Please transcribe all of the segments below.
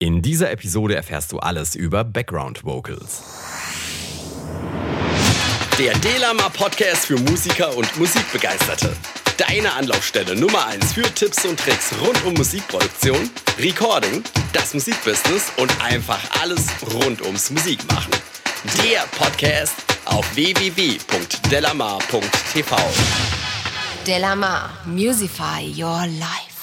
In dieser Episode erfährst du alles über Background Vocals. Der Delama Podcast für Musiker und Musikbegeisterte. Deine Anlaufstelle Nummer 1 für Tipps und Tricks rund um Musikproduktion, Recording, das Musikbusiness und einfach alles rund ums Musikmachen. Der Podcast auf www.delamar.tv. Delamar, Musify Your Life.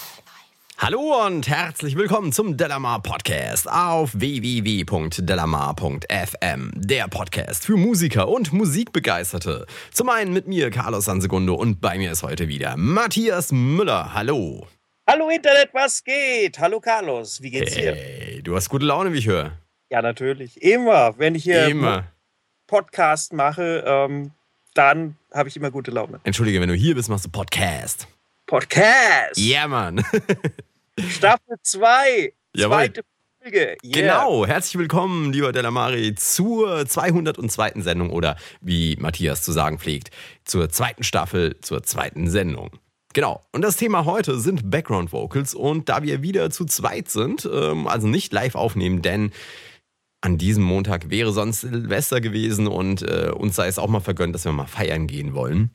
Hallo und herzlich willkommen zum Delamar Podcast auf www.delamar.fm. Der Podcast für Musiker und Musikbegeisterte. Zum einen mit mir, Carlos Sansegundo, und bei mir ist heute wieder Matthias Müller. Hallo. Hallo Internet, was geht? Hallo Carlos, wie geht's dir? Hey, du hast gute Laune, wie ich höre. Ja, natürlich. Immer, wenn ich hier Immer. Podcast mache, ähm, dann habe ich immer gute Laune. Entschuldige, wenn du hier bist, machst du Podcast. Podcast! Ja, Mann. Staffel 2, Jawohl. zweite Folge. Yeah. Genau, herzlich willkommen, lieber Delamari, zur 202. Sendung oder wie Matthias zu sagen pflegt, zur zweiten Staffel, zur zweiten Sendung. Genau, und das Thema heute sind Background Vocals und da wir wieder zu zweit sind, ähm, also nicht live aufnehmen, denn an diesem Montag wäre sonst Silvester gewesen und äh, uns sei es auch mal vergönnt, dass wir mal feiern gehen wollen.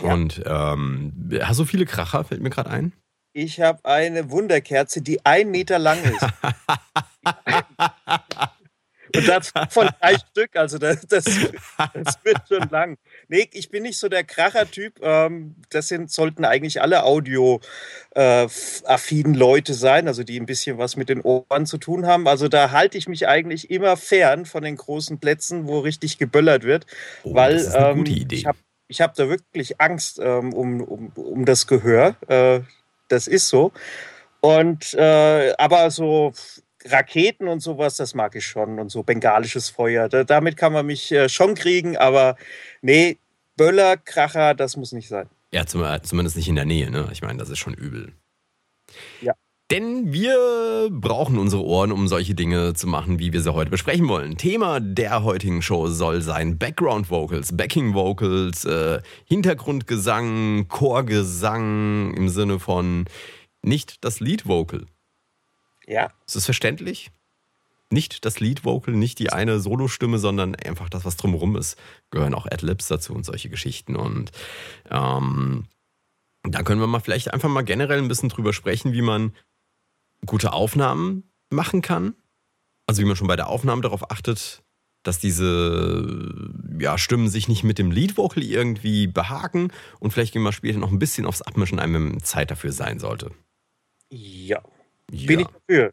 Ja. Und ähm, hast du viele Kracher, fällt mir gerade ein? Ich habe eine Wunderkerze, die ein Meter lang ist. Und das von drei Stück, also das, das, das wird schon lang. Nee, ich bin nicht so der Kracher-Typ. Ähm, das sind, sollten eigentlich alle audio-affinen Leute sein, also die ein bisschen was mit den Ohren zu tun haben. Also da halte ich mich eigentlich immer fern von den großen Plätzen, wo richtig geböllert wird, Oh, weil das ist eine ähm, gute Idee. ich habe hab da wirklich Angst ähm, um, um, um das Gehör. Äh, das ist so. Und äh, aber so Raketen und sowas, das mag ich schon. Und so bengalisches Feuer, da, damit kann man mich äh, schon kriegen, aber nee, Böller, Kracher, das muss nicht sein. Ja, äh, zumindest nicht in der Nähe, ne? Ich meine, das ist schon übel. Ja. Denn wir brauchen unsere Ohren, um solche Dinge zu machen, wie wir sie heute besprechen wollen. Thema der heutigen Show soll sein Background Vocals, Backing Vocals, äh, Hintergrundgesang, Chorgesang im Sinne von nicht das Lead Vocal. Ja, Ist das verständlich? Nicht das Lead Vocal, nicht die eine Solostimme, sondern einfach das, was drumherum ist. Gehören auch Adlibs dazu und solche Geschichten. Und ähm, da können wir mal vielleicht einfach mal generell ein bisschen drüber sprechen, wie man gute Aufnahmen machen kann. Also wie man schon bei der Aufnahme darauf achtet, dass diese ja, Stimmen sich nicht mit dem Lead Vocal irgendwie behaken. Und vielleicht gehen wir später noch ein bisschen aufs Abmischen ein, wenn Zeit dafür sein sollte. ja, Ja. bin ich dafür.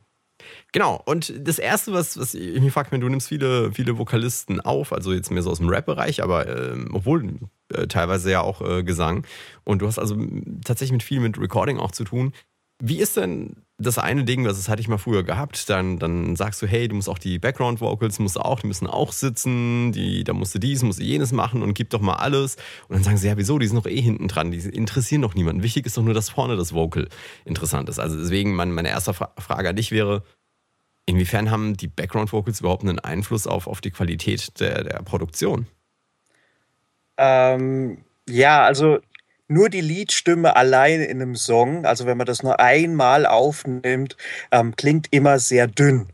Genau, und das Erste, was, was ich mich frage, du nimmst viele, viele Vokalisten auf, also jetzt mehr so aus dem Rap-Bereich, aber ähm, obwohl äh, teilweise ja auch äh, Gesang. Und du hast also tatsächlich mit viel mit Recording auch zu tun. Wie ist denn das eine Ding, das hatte ich mal früher gehabt, dann, dann sagst du, hey, du musst auch die Background-Vocals, musst du auch, die müssen auch sitzen, die, da musst du dies, musst du jenes machen und gib doch mal alles. Und dann sagen sie, ja, wieso, die sind doch eh hinten dran, die interessieren doch niemanden. Wichtig ist doch nur, dass vorne das Vocal interessant ist. Also deswegen, mein, meine erste Fra Frage an dich wäre, Inwiefern haben die Background Vocals überhaupt einen Einfluss auf, auf die Qualität der, der Produktion? Ähm, ja, also nur die Liedstimme allein in einem Song, also wenn man das nur einmal aufnimmt, ähm, klingt immer sehr dünn.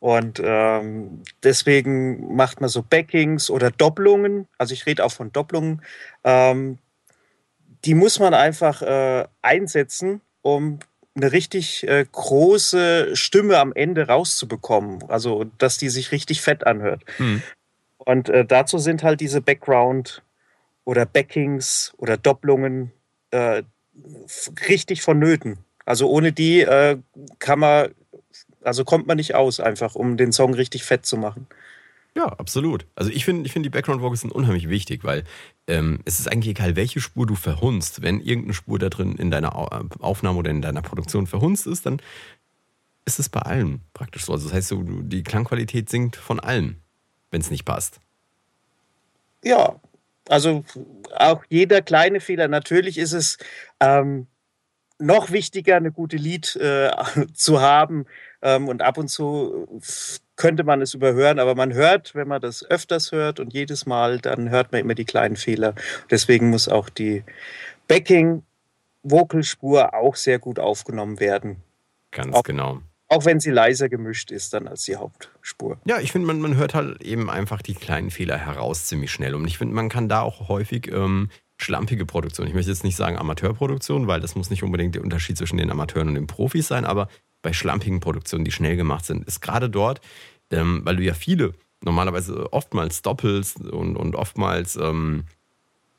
Und ähm, deswegen macht man so Backings oder Doppelungen. Also ich rede auch von Doppelungen. Ähm, die muss man einfach äh, einsetzen, um eine richtig äh, große Stimme am Ende rauszubekommen. Also dass die sich richtig fett anhört. Hm. Und äh, dazu sind halt diese Background oder Backings oder Doppelungen äh, richtig vonnöten. Also ohne die äh, kann man, also kommt man nicht aus, einfach um den Song richtig fett zu machen. Ja, absolut. Also ich finde, ich find, die Background Vocals sind unheimlich wichtig, weil ähm, es ist eigentlich egal, welche Spur du verhunzt. Wenn irgendeine Spur da drin in deiner Au- Aufnahme oder in deiner Produktion verhunzt ist, dann ist es bei allen praktisch so. Also das heißt, so, du- die Klangqualität sinkt von allen, wenn es nicht passt. Ja, also auch jeder kleine Fehler. Natürlich ist es ähm, noch wichtiger, eine gute Lied äh, zu haben. Ähm, und ab und zu f- könnte man es überhören, aber man hört, wenn man das öfters hört und jedes Mal, dann hört man immer die kleinen Fehler. Deswegen muss auch die Backing-Vocalspur auch sehr gut aufgenommen werden. Ganz Auch- genau. Auch wenn sie leiser gemischt ist dann als die Hauptspur. Ja, ich finde, man, man hört halt eben einfach die kleinen Fehler heraus ziemlich schnell. Und ich finde, man kann da auch häufig ähm, schlampige Produktion, ich möchte jetzt nicht sagen Amateurproduktion, weil das muss nicht unbedingt der Unterschied zwischen den Amateuren und den Profis sein, aber bei schlampigen Produktionen, die schnell gemacht sind, ist gerade dort, ähm, weil du ja viele normalerweise oftmals doppelst und, und oftmals ähm,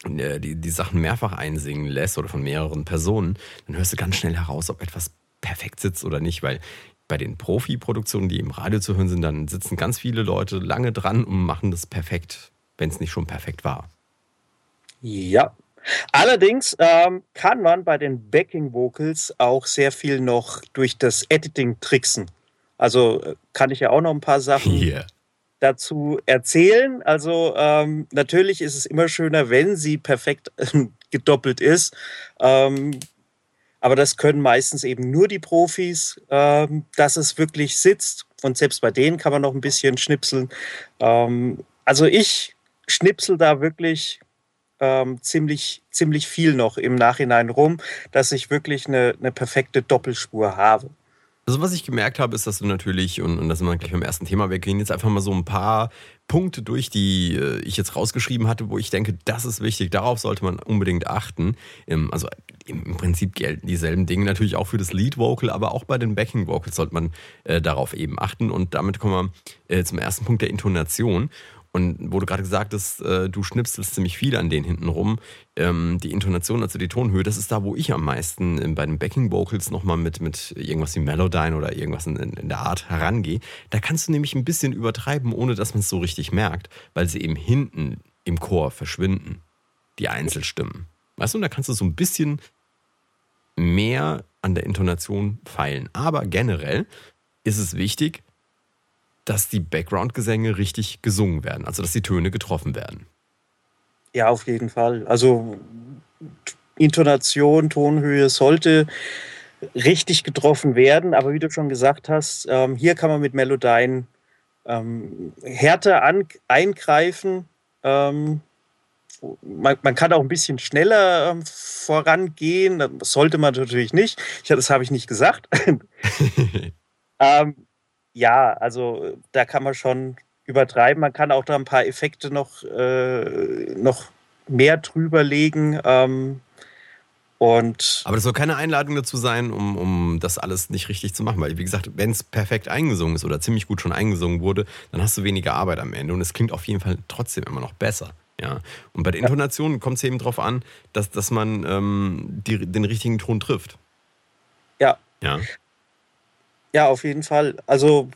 äh, die, die Sachen mehrfach einsingen lässt oder von mehreren Personen, dann hörst du ganz schnell heraus, ob etwas perfekt sitzt oder nicht, weil bei den Profi-Produktionen, die im Radio zu hören sind, dann sitzen ganz viele Leute lange dran und machen das perfekt, wenn es nicht schon perfekt war. Ja. Allerdings ähm, kann man bei den Backing Vocals auch sehr viel noch durch das Editing tricksen. Also äh, kann ich ja auch noch ein paar Sachen yeah. dazu erzählen. Also ähm, natürlich ist es immer schöner, wenn sie perfekt gedoppelt ist. Ähm, aber das können meistens eben nur die Profis, ähm, dass es wirklich sitzt. Und selbst bei denen kann man noch ein bisschen schnipseln. Ähm, also ich schnipsel da wirklich ähm, ziemlich, ziemlich viel noch im Nachhinein rum, dass ich wirklich eine, eine perfekte Doppelspur habe. Also was ich gemerkt habe, ist, dass du natürlich, und, und das sind wir gleich beim ersten Thema, wir gehen jetzt einfach mal so ein paar Punkte durch, die äh, ich jetzt rausgeschrieben hatte, wo ich denke, das ist wichtig, darauf sollte man unbedingt achten. Also im Prinzip gelten dieselben Dinge natürlich auch für das Lead Vocal, aber auch bei den Backing Vocals sollte man äh, darauf eben achten. Und damit kommen wir äh, zum ersten Punkt der Intonation. Und wo du gerade gesagt hast, äh, du schnipselst ziemlich viel an denen hinten rum. Ähm, die Intonation, also die Tonhöhe, das ist da, wo ich am meisten äh, bei den Backing Vocals nochmal mit, mit irgendwas wie Melodyne oder irgendwas in, in, der Art herangehe. Da kannst du nämlich ein bisschen übertreiben, ohne dass man es so richtig merkt, weil sie eben hinten im Chor verschwinden, die Einzelstimmen. Weißt du, da kannst du so ein bisschen mehr an der Intonation feilen. Aber generell ist es wichtig, dass die Background-Gesänge richtig gesungen werden, also dass die Töne getroffen werden. Ja, auf jeden Fall. Also Intonation, Tonhöhe sollte richtig getroffen werden, aber wie du schon gesagt hast, ähm, hier kann man mit Melodyne ähm, härter an, eingreifen. Ähm, man, man, kann auch ein bisschen schneller ähm, vorangehen. Das sollte man natürlich nicht. Ich, das habe ich nicht gesagt. ähm, ja, also da kann man schon übertreiben. Man kann auch da ein paar Effekte noch, äh, noch mehr drüber legen. Ähm, und Aber das soll keine Einladung dazu sein, um, um das alles nicht richtig zu machen. Weil, wie gesagt, wenn es perfekt eingesungen ist oder ziemlich gut schon eingesungen wurde, dann hast du weniger Arbeit am Ende und es klingt auf jeden Fall trotzdem immer noch besser. Ja. Und bei der Intonation kommt es eben darauf an, dass, dass man ähm, die, den richtigen Ton trifft. Ja. Ja. Ja, auf jeden Fall. Also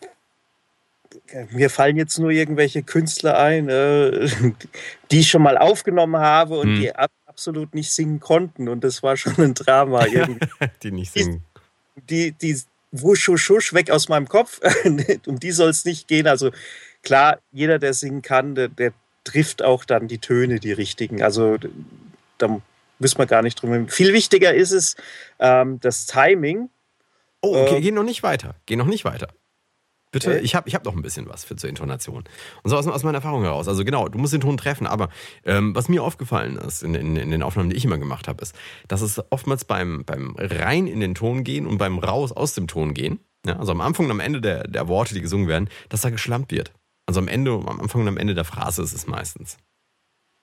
mir fallen jetzt nur irgendwelche Künstler ein, äh, die ich schon mal aufgenommen habe und hm. die absolut nicht singen konnten. Und das war schon ein Drama. Irgendwie. die nicht singen. Die, die, die wusch, wusch, wusch, weg aus meinem Kopf. um die soll es nicht gehen. Also klar, jeder, der singen kann, der, der, trifft auch dann die Töne, die richtigen. Also da müssen wir gar nicht drum. Viel wichtiger ist es, ähm, das Timing Oh, okay, ähm, geh noch nicht weiter. Geh noch nicht weiter. Bitte, okay. ich habe ich hab noch ein bisschen was für zur Intonation. Und so aus, aus, meiner Erfahrung heraus. Also genau, du musst den Ton treffen, aber ähm, was mir aufgefallen ist in, in, in, den Aufnahmen, die ich immer gemacht habe, ist, dass es oftmals beim, beim rein in den Ton gehen und beim raus aus dem Ton gehen, ja, also am Anfang und am Ende der, der Worte, die gesungen werden, dass da geschlampt wird. Also am Ende, am Anfang und am Ende der Phrase ist es meistens.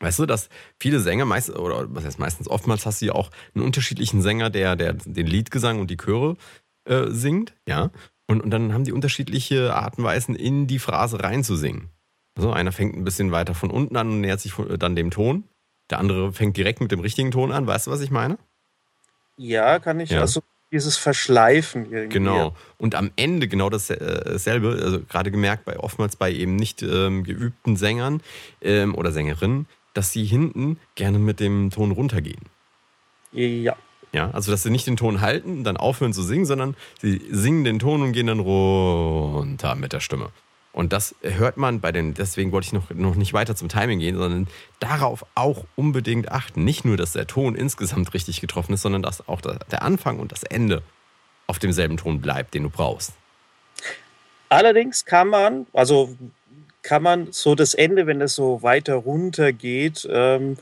Weißt du, dass viele Sänger meist, oder was heißt meistens, oftmals hast du ja auch einen unterschiedlichen Sänger, der, der den Liedgesang und die Chöre äh, singt, ja. Und, und dann haben die unterschiedliche Arten und Weisen, in die Phrase reinzusingen. Also einer fängt ein bisschen weiter von unten an und nähert sich dann dem Ton. Der andere fängt direkt mit dem richtigen Ton an. Weißt du, was ich meine? Ja, kann ich. Ja. Also dieses Verschleifen irgendwie. Genau. Und am Ende genau äh, dasselbe, also gerade gemerkt, bei oftmals bei eben nicht ähm, geübten Sängern ähm, oder Sängerinnen, dass sie hinten gerne mit dem Ton runtergehen. Ja. Ja, also dass sie nicht den Ton halten und dann aufhören zu singen, sondern sie singen den Ton und gehen dann runter mit der Stimme. Und das hört man bei den, deswegen wollte ich noch, noch nicht weiter zum Timing gehen, sondern darauf auch unbedingt achten. Nicht nur, dass der Ton insgesamt richtig getroffen ist, sondern dass auch der Anfang und das Ende auf demselben Ton bleibt, den du brauchst. Allerdings kann man, also kann man so das Ende, wenn es so weiter runter geht, ähm,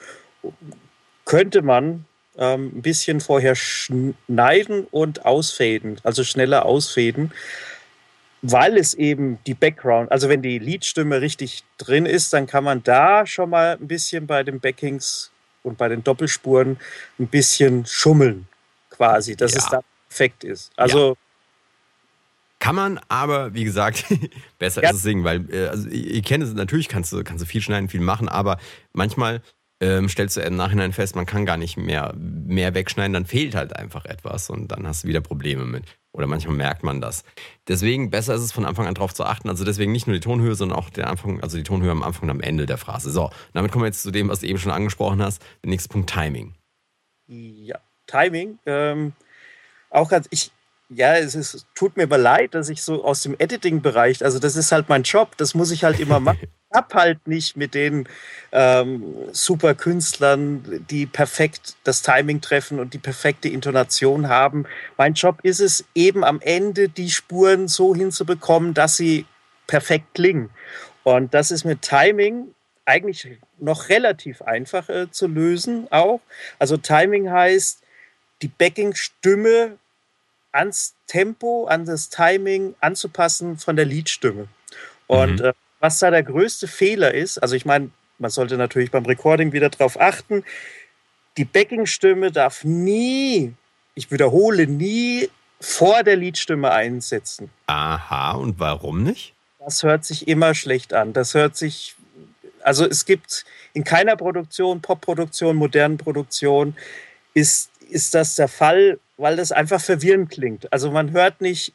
könnte man ähm, ein bisschen vorher schneiden und ausfäden, also schneller ausfäden. weil es eben die Background, also wenn die Leadstimme richtig drin ist, dann kann man da schon mal ein bisschen bei den Backings und bei den Doppelspuren ein bisschen schummeln, quasi, dass ja. es da perfekt ist. Also. Ja. Kann man, aber wie gesagt, besser ja. ist es singen, weil äh, also, ihr kennt es, natürlich kannst du, kannst du viel schneiden, viel machen, aber manchmal ähm, stellst du im Nachhinein fest, man kann gar nicht mehr, mehr wegschneiden, dann fehlt halt einfach etwas und dann hast du wieder Probleme mit. Oder manchmal merkt man das. Deswegen besser ist es von Anfang an darauf zu achten. Also deswegen nicht nur die Tonhöhe, sondern auch den Anfang, also die Tonhöhe am Anfang und am Ende der Phrase. So, damit kommen wir jetzt zu dem, was du eben schon angesprochen hast. Der nächste Punkt Timing. Ja, Timing. Ähm, auch ganz, ich, ja, es ist, tut mir aber leid, dass ich so aus dem Editing-Bereich, also das ist halt mein Job, das muss ich halt immer machen. Ich habe halt nicht mit den ähm, super Künstlern, die perfekt das Timing treffen und die perfekte Intonation haben. Mein Job ist es eben am Ende, die Spuren so hinzubekommen, dass sie perfekt klingen. Und das ist mit Timing eigentlich noch relativ einfach äh, zu lösen auch. Also Timing heißt, die Backing-Stimme ans Tempo, an das Timing anzupassen von der Leadstimme. Und mhm. äh, was da der größte Fehler ist, also ich meine, man sollte natürlich beim Recording wieder darauf achten, die Backing-Stimme darf nie, ich wiederhole, nie vor der Leadstimme einsetzen. Aha, und warum nicht? Das hört sich immer schlecht an. Das hört sich, also es gibt in keiner Produktion, Popproduktion, modernen Produktion, ist, ist das der Fall, weil das einfach verwirrend klingt. Also man hört nicht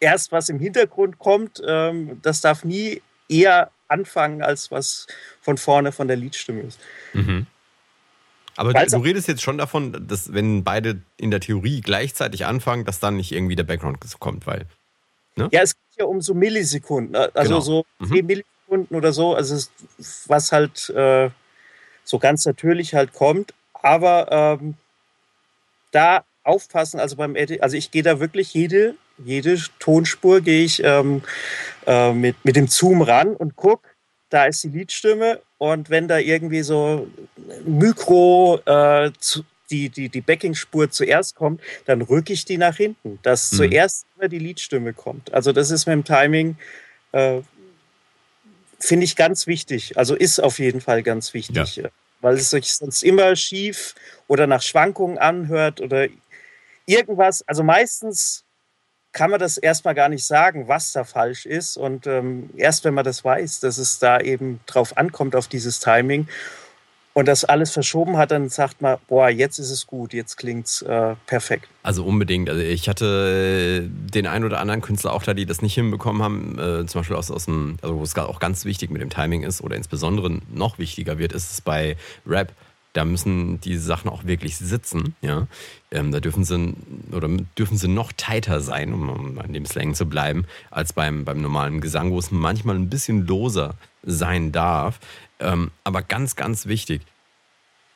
erst, was im Hintergrund kommt. Ähm, das darf nie eher anfangen, als was von vorne von der Liedstimme ist. Mhm. Aber Weil's du redest jetzt schon davon, dass wenn beide in der Theorie gleichzeitig anfangen, dass dann nicht irgendwie der Background kommt, weil. Ne? Ja, es geht ja um so Millisekunden, also genau. so mhm. 10 Millisekunden oder so, also was halt äh, so ganz natürlich halt kommt. Aber ähm, da aufpassen, also beim Edit, also ich gehe da wirklich jede, jede Tonspur gehe ich ähm, äh, mit, mit dem Zoom ran und gucke, da ist die Liedstimme und wenn da irgendwie so Mikro äh, zu, die, die, die Backing-Spur zuerst kommt, dann rücke ich die nach hinten, dass mhm. zuerst immer die Liedstimme kommt. Also das ist mit dem Timing, äh, finde ich ganz wichtig. Also ist auf jeden Fall ganz wichtig. Ja. Weil es sich sonst immer schief oder nach Schwankungen anhört oder irgendwas, also meistens kann man das erstmal gar nicht sagen, was da falsch ist. Und ähm, erst wenn man das weiß, dass es da eben drauf ankommt, auf dieses Timing und das alles verschoben hat, dann sagt man, boah, jetzt ist es gut, jetzt klingt es äh, perfekt. Also unbedingt. Also ich hatte den einen oder anderen Künstler auch da, die das nicht hinbekommen haben, äh, zum Beispiel aus, aus dem, also wo es auch ganz wichtig mit dem Timing ist oder insbesondere noch wichtiger wird, ist es bei Rap da müssen die Sachen auch wirklich sitzen. Ja? Ähm, da dürfen sie, oder dürfen sie noch tighter sein, um, um an dem Slang zu bleiben, als beim, beim normalen Gesang, wo es manchmal ein bisschen loser sein darf. Ähm, aber ganz, ganz wichtig,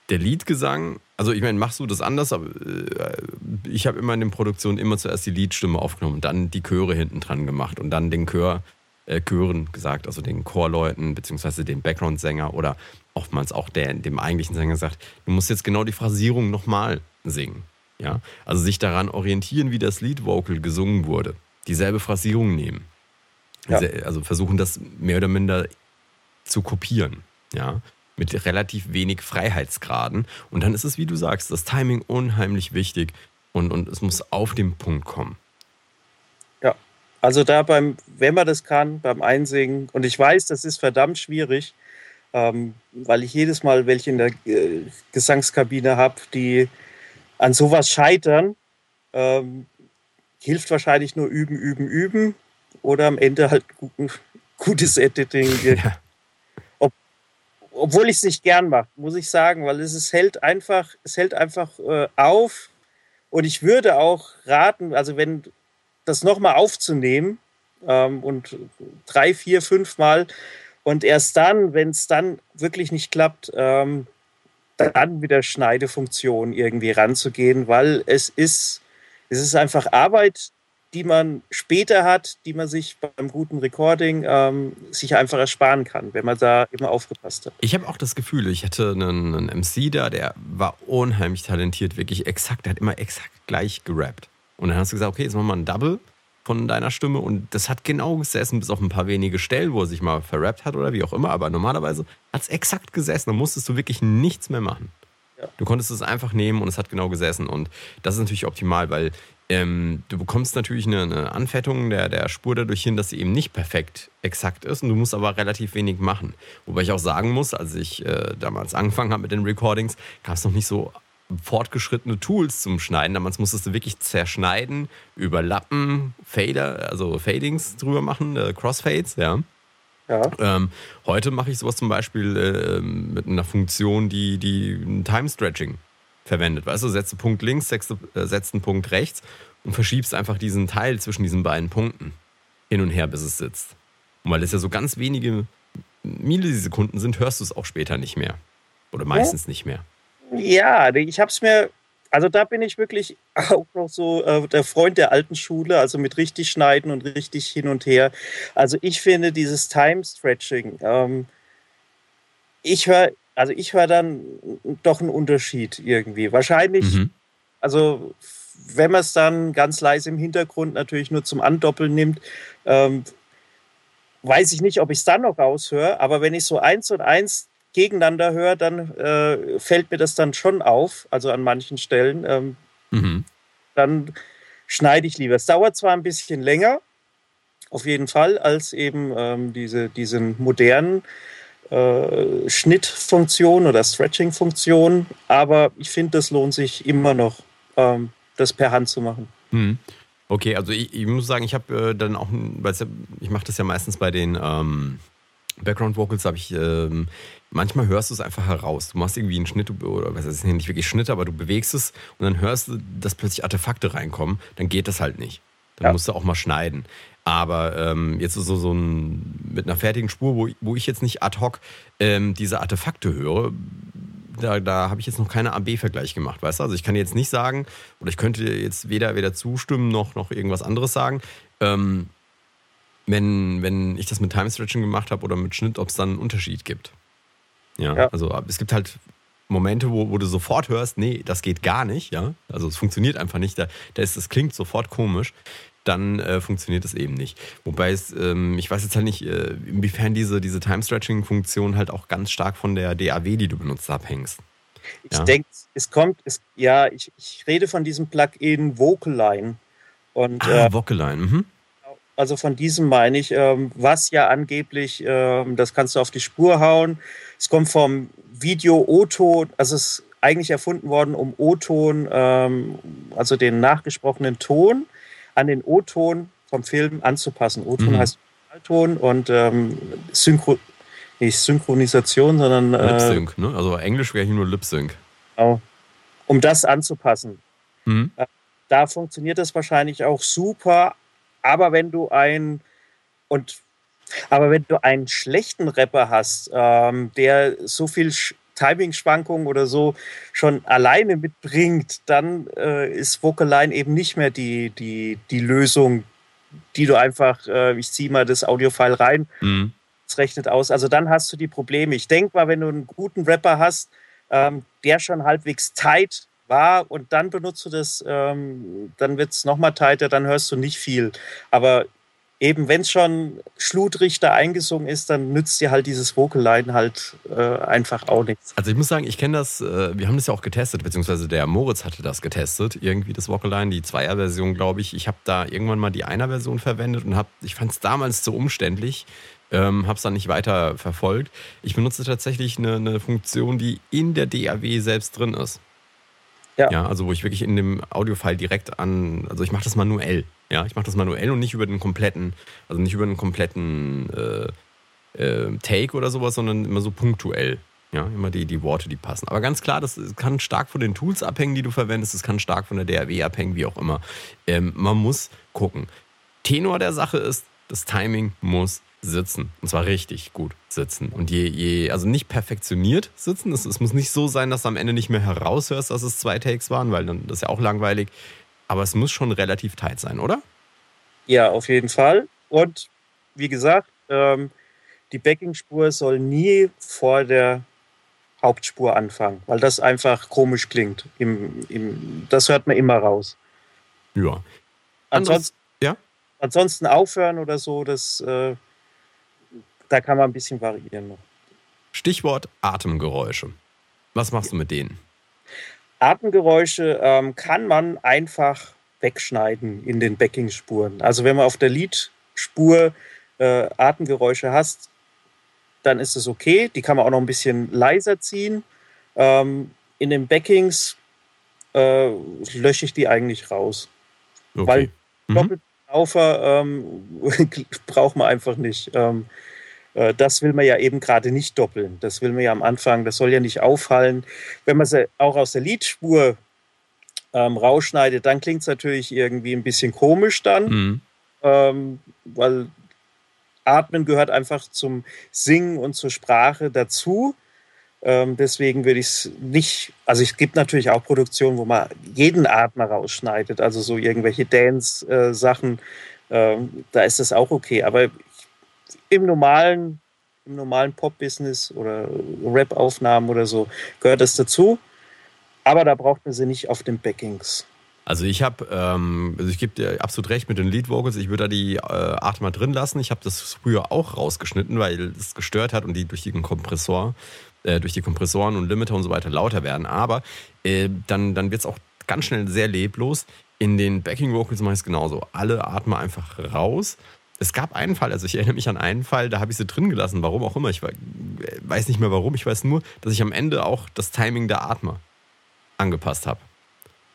der Liedgesang, also ich meine, machst du das anders, aber äh, ich habe immer in den Produktionen immer zuerst die Liedstimme aufgenommen dann die Chöre hinten dran gemacht und dann den Chör, äh, Chören gesagt, also den Chorleuten beziehungsweise den Background-Sänger oder oftmals auch der, dem eigentlichen Sänger sagt, du musst jetzt genau die Phrasierung nochmal singen. Ja? Also sich daran orientieren, wie das Lead-Vocal gesungen wurde. Dieselbe Phrasierung nehmen. Ja. Also versuchen das mehr oder minder zu kopieren. Ja? Mit relativ wenig Freiheitsgraden. Und dann ist es, wie du sagst, das Timing unheimlich wichtig und, und es muss auf den Punkt kommen. Ja, also da beim, wenn man das kann, beim Einsingen, und ich weiß, das ist verdammt schwierig, ähm, weil ich jedes Mal welche in der äh, Gesangskabine habe, die an sowas scheitern. Ähm, hilft wahrscheinlich nur üben, üben, üben oder am Ende halt gutes Editing. Ja. Ob, obwohl ich es nicht gern mache, muss ich sagen, weil es, es hält einfach, es hält einfach äh, auf. Und ich würde auch raten, also wenn das nochmal aufzunehmen ähm, und drei, vier, fünf Mal und erst dann, wenn es dann wirklich nicht klappt, ähm, dann wieder Schneidefunktion irgendwie ranzugehen, weil es ist, es ist einfach Arbeit, die man später hat, die man sich beim guten Recording ähm, sich einfach ersparen kann, wenn man da immer aufgepasst hat. Ich habe auch das Gefühl, ich hatte einen, einen, MC da, der war unheimlich talentiert, wirklich exakt, der hat immer exakt gleich gerappt. Und dann hast du gesagt, okay, jetzt machen wir mal ein Double von deiner Stimme und das hat genau gesessen, bis auf ein paar wenige Stellen, wo er sich mal verrappt hat oder wie auch immer, aber normalerweise hat es exakt gesessen, da musstest du wirklich nichts mehr machen. Ja. Du konntest es einfach nehmen und es hat genau gesessen und das ist natürlich optimal, weil ähm, du bekommst natürlich eine, eine, Anfettung der, der Spur dadurch hin, dass sie eben nicht perfekt exakt ist und du musst aber relativ wenig machen. Wobei ich auch sagen muss, als ich äh, damals angefangen habe mit den Recordings, gab es noch nicht so fortgeschrittene Tools zum Schneiden. Damals musstest du wirklich zerschneiden, überlappen, Fader, also Fadings drüber machen, äh, Crossfades, ja. Ja. Ähm, heute mache ich sowas zum Beispiel äh, mit einer Funktion, die, die Time Stretching verwendet. Weißt du, setzt einen Punkt links, setzt, äh, setzt einen Punkt rechts und verschiebst einfach diesen Teil zwischen diesen beiden Punkten hin und her, bis es sitzt. Und weil es ja so ganz wenige Millisekunden sind, hörst du es auch später nicht mehr. Oder meistens ja. nicht mehr. Ja, ich habe es mir, also da bin ich wirklich auch noch so äh, der Freund der alten Schule, also mit richtig schneiden und richtig hin und her. Also ich finde dieses Time Stretching, ähm, ich höre also ich höre dann doch einen Unterschied irgendwie. Wahrscheinlich, mhm. also wenn man es dann ganz leise im Hintergrund natürlich nur zum Andoppeln nimmt, ähm, weiß ich nicht, ob ich es dann noch raushöre, aber wenn ich so eins und eins gegeneinander höre, dann äh, fällt mir das dann schon auf, also an manchen Stellen. Ähm, mhm. Dann schneide ich lieber. Es dauert zwar ein bisschen länger, auf jeden Fall, als eben ähm, diese, diesen modernen äh, Schnittfunktion oder Stretching-Funktion, aber ich finde, das lohnt sich immer noch, ähm, das per Hand zu machen. Hm. Okay, also ich, ich, muss sagen, ich habe äh, dann auch, weil ich mache das ja meistens bei den ähm, Background Vocals, habe ich ähm, manchmal hörst du es einfach heraus. Du machst irgendwie einen Schnitt oder was ist nicht wirklich Schnitt, aber du bewegst es und dann hörst du, dass plötzlich Artefakte reinkommen. Dann geht das halt nicht. Dann ja. musst du auch mal schneiden. Aber ähm, jetzt so, so ein, mit einer fertigen Spur, wo, wo ich jetzt nicht ad hoc ähm, diese Artefakte höre, da, da habe ich jetzt noch keine AB-Vergleich gemacht, weißt du? Also ich kann jetzt nicht sagen, oder ich könnte jetzt weder, weder zustimmen noch, noch irgendwas anderes sagen. Ähm, wenn, wenn ich das mit Time Stretching gemacht habe oder mit Schnitt, ob es dann einen Unterschied gibt. Ja, ja, also es gibt halt Momente, wo, wo du sofort hörst, nee, das geht gar nicht, ja. Also es funktioniert einfach nicht. Da, da ist, das klingt sofort komisch dann äh, funktioniert es eben nicht. Wobei es, ähm, ich weiß jetzt halt nicht, äh, inwiefern diese, diese Time-Stretching-Funktion halt auch ganz stark von der DAW, die du benutzt, abhängst. Ich ja? denke, es kommt, es, ja, ich, ich rede von diesem Plugin Vocaline. Und, ah, äh, Vocaline, mhm. Also von diesem meine ich, ähm, was ja angeblich, ähm, das kannst du auf die Spur hauen. Es kommt vom Video O-Ton, also es ist eigentlich erfunden worden, um O-Ton, ähm, also den nachgesprochenen Ton, an den O-Ton vom Film anzupassen. O-Ton mhm. heißt Ton und ähm, Synchro nicht Synchronisation, sondern äh, Lip-Sync, ne? Also Englisch wäre hier nur Lip-Sync. Genau. Um das anzupassen. Mhm. Äh, da funktioniert das wahrscheinlich auch super, aber wenn du ein und aber wenn du einen schlechten Rapper hast, ähm, der so viel Timing-Schwankungen oder so schon alleine mitbringt, dann äh, ist Vocaline eben nicht mehr die, die, die Lösung, die du einfach, äh, ich ziehe mal das Audio-File rein, mhm. es rechnet aus. Also dann hast du die Probleme. Ich denke mal, wenn du einen guten Rapper hast, ähm, der schon halbwegs tight war und dann benutzt du das, ähm, dann wird es nochmal tighter, dann hörst du nicht viel. Aber eben, wenn es schon Schludrichter eingesungen ist, dann nützt dir halt dieses Vocaline halt äh, einfach auch nichts. Also ich muss sagen, ich kenne das, äh, wir haben das ja auch getestet, beziehungsweise der Moritz hatte das getestet, irgendwie das Vocaline, die Zweier-Version, glaube ich. Ich habe da irgendwann mal die Einer-Version verwendet und hab, ich fand es damals zu umständlich. Ähm, habe es dann nicht weiter verfolgt. Ich benutze tatsächlich eine, eine Funktion, die in der DAW selbst drin ist. Ja. ja. also wo ich wirklich in dem Audiofile direkt an, also ich mache das manuell. Ja, ich mache das manuell und nicht über den kompletten, also nicht über den kompletten äh, äh, Take oder sowas, sondern immer so punktuell. Ja, immer die, die Worte, die passen. Aber ganz klar, das kann stark von den Tools abhängen, die du verwendest. Es kann stark von der DAW abhängen, wie auch immer. Ähm, man muss gucken. Tenor der Sache ist, das Timing muss sitzen. Und zwar richtig gut sitzen. Und je, je also nicht perfektioniert sitzen. Es, es muss nicht so sein, dass du am Ende nicht mehr heraushörst, dass es zwei Takes waren, weil dann das ist ja auch langweilig. Aber es muss schon relativ tight sein, oder? Ja, auf jeden Fall. Und wie gesagt, ähm, die Backingspur soll nie vor der Hauptspur anfangen, weil das einfach komisch klingt. Im, im, das hört man immer raus. Ja. Ansonsten, ja? ansonsten aufhören oder so, das, äh, da kann man ein bisschen variieren noch. Stichwort Atemgeräusche. Was machst du mit denen? Atemgeräusche ähm, kann man einfach wegschneiden in den Backing-Spuren. Also wenn man auf der Lead-Spur äh, Atemgeräusche hast, dann ist es okay. Die kann man auch noch ein bisschen leiser ziehen. Ähm, in den Backings äh, lösche ich die eigentlich raus. Okay. Weil Mhm. Doppeltaufer ähm, braucht man einfach nicht. Ähm, äh, das will man ja eben gerade nicht doppeln. Das will man ja am Anfang, das soll ja nicht auffallen. Wenn man sie auch aus der Liedspur ähm, rausschneidet, dann klingt es natürlich irgendwie ein bisschen komisch dann, Mhm. ähm, weil Atmen gehört einfach zum Singen und zur Sprache dazu. Ähm, deswegen würde ich es nicht, also es gibt natürlich auch Produktionen, wo man jeden Atmer rausschneidet, also so irgendwelche Dance-Sachen, ähm, da ist das auch okay. Aber im normalen, im normalen Pop-Business oder Rap-Aufnahmen oder so gehört das dazu. Aber da braucht man sie nicht auf den Backings. Also ich habe, ähm, also ich gebe dir absolut recht mit den Lead Vocals. Ich würde da die äh, Atmer drin lassen. Ich habe das früher auch rausgeschnitten, weil es gestört hat und die durch den Kompressor, äh, durch die Kompressoren und Limiter und so weiter lauter werden. Aber äh, dann, dann wird es auch ganz schnell sehr leblos. In den Backing Vocals mache ich es genauso. Alle Atmer einfach raus. Es gab einen Fall, also ich erinnere mich an einen Fall, da habe ich sie drin gelassen, warum auch immer. Ich we- weiß nicht mehr warum. Ich weiß nur, dass ich am Ende auch das Timing der Atmer angepasst habe.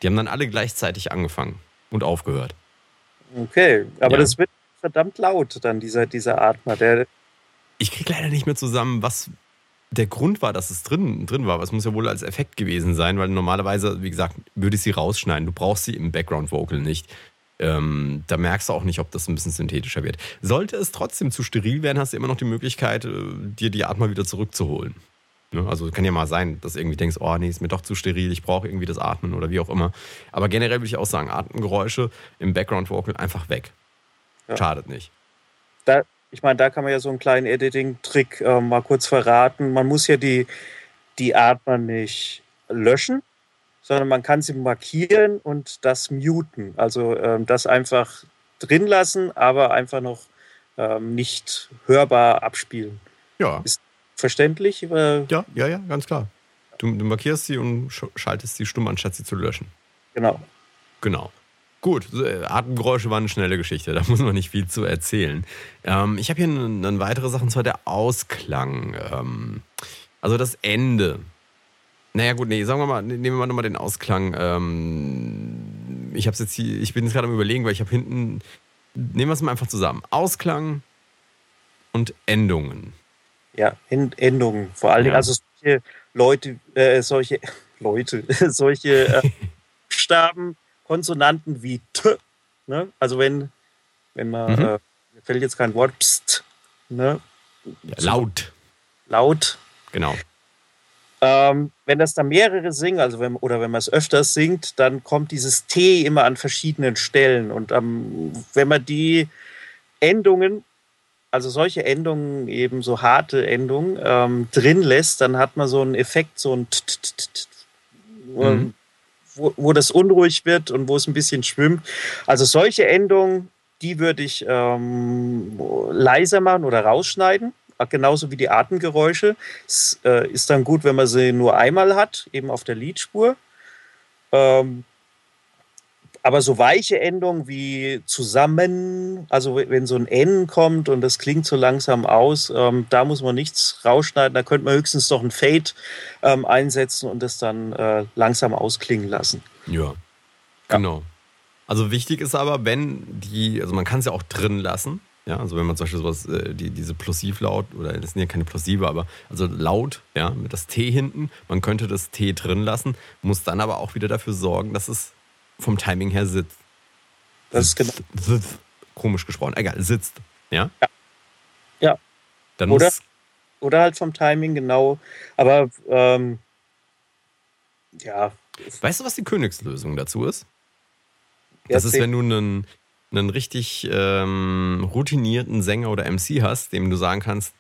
Die haben dann alle gleichzeitig angefangen und aufgehört. Okay, aber Ja. das wird verdammt laut, dann dieser, dieser Atmer. Der, Ich kriege leider nicht mehr zusammen, was der Grund war, dass es drin, drin war. Aber es muss ja wohl als Effekt gewesen sein, weil normalerweise, wie gesagt, würde ich sie rausschneiden. Du brauchst sie im Background-Vocal nicht. Ähm, da merkst du auch nicht, ob das ein bisschen synthetischer wird. Sollte es trotzdem zu steril werden, hast du immer noch die Möglichkeit, äh, dir die Atmer wieder zurückzuholen. Ne? Also kann ja mal sein, dass du irgendwie denkst, oh nee, ist mir doch zu steril, ich brauche irgendwie das Atmen oder wie auch immer. Aber generell würde ich auch sagen, Atemgeräusche im Background-Vocal einfach weg. Ja. Schadet nicht. da, ich meine, da kann man ja so einen kleinen Editing-Trick äh, mal kurz verraten. Man muss ja die, die Atmer nicht löschen, sondern man kann sie markieren und das muten. Also ähm, das einfach drin lassen, aber einfach noch ähm, nicht hörbar abspielen. Ja. Verständlich? Äh, Ja, ja, ja, ganz klar. Du, du markierst sie und sch schaltest sie stumm, anstatt sie zu löschen. genau. Genau. Gut, äh, Atemgeräusche waren eine schnelle Geschichte, da muss man nicht viel zu erzählen. Ähm, ich habe hier eine, eine weitere Sache, und zwar der Ausklang. Ähm, also das Ende. Naja, gut, nee, sagen wir mal, nehmen wir mal nochmal den Ausklang. Ähm, ich, hab's jetzt hier, ich bin jetzt gerade am Überlegen, weil ich habe hinten. Nehmen wir es mal einfach zusammen. Ausklang und Endungen. Ja, End Endungen. Vor allen Dingen, Ja. also solche Leute, äh, solche Leute, solche äh, Buchstaben, Konsonanten wie T. Ne? Also wenn, wenn man, Mhm. äh, mir fällt jetzt kein Wort, pst, ne? Ja, laut. laut. Genau. Ähm, wenn das dann mehrere singen, also wenn, oder wenn man es öfters singt, dann kommt dieses T immer an verschiedenen Stellen. Und ähm, wenn man die Endungen, also solche Endungen, eben so harte Endungen, ähm, drin lässt, dann hat man so einen Effekt, so ein T- Mhm. wo, wo das unruhig wird und wo es ein bisschen schwimmt. Also solche Endungen, die würde ich ähm, leiser machen oder rausschneiden genauso wie die Atemgeräusche. Es äh, ist dann gut, wenn man sie nur einmal hat, eben auf der Liedspur. Ähm, aber so weiche Endungen wie zusammen, also wenn so ein N kommt und das klingt so langsam aus, ähm, da muss man nichts rausschneiden. Da könnte man höchstens noch ein Fade ähm, einsetzen und das dann äh, langsam ausklingen lassen. Ja, genau. Also wichtig ist aber, wenn die, also man kann es ja auch drin lassen. Ja, also wenn man zum Beispiel sowas, äh, die, diese Plosivlaut, oder das sind ja keine Plosive, aber also laut, ja, mit das T hinten, man könnte das T drin lassen, muss dann aber auch wieder dafür sorgen, dass es vom Timing her sitzt. Das ist genau. Sitzt. Komisch gesprochen, egal, sitzt. Ja? Ja. Ja. Dann Oder- muss, Oder halt vom Timing genau. Aber ähm, ja, weißt du, was die Königslösung dazu ist? Das ist, wenn du einen, einen richtig ähm, routinierten Sänger oder MC hast, dem du sagen kannst,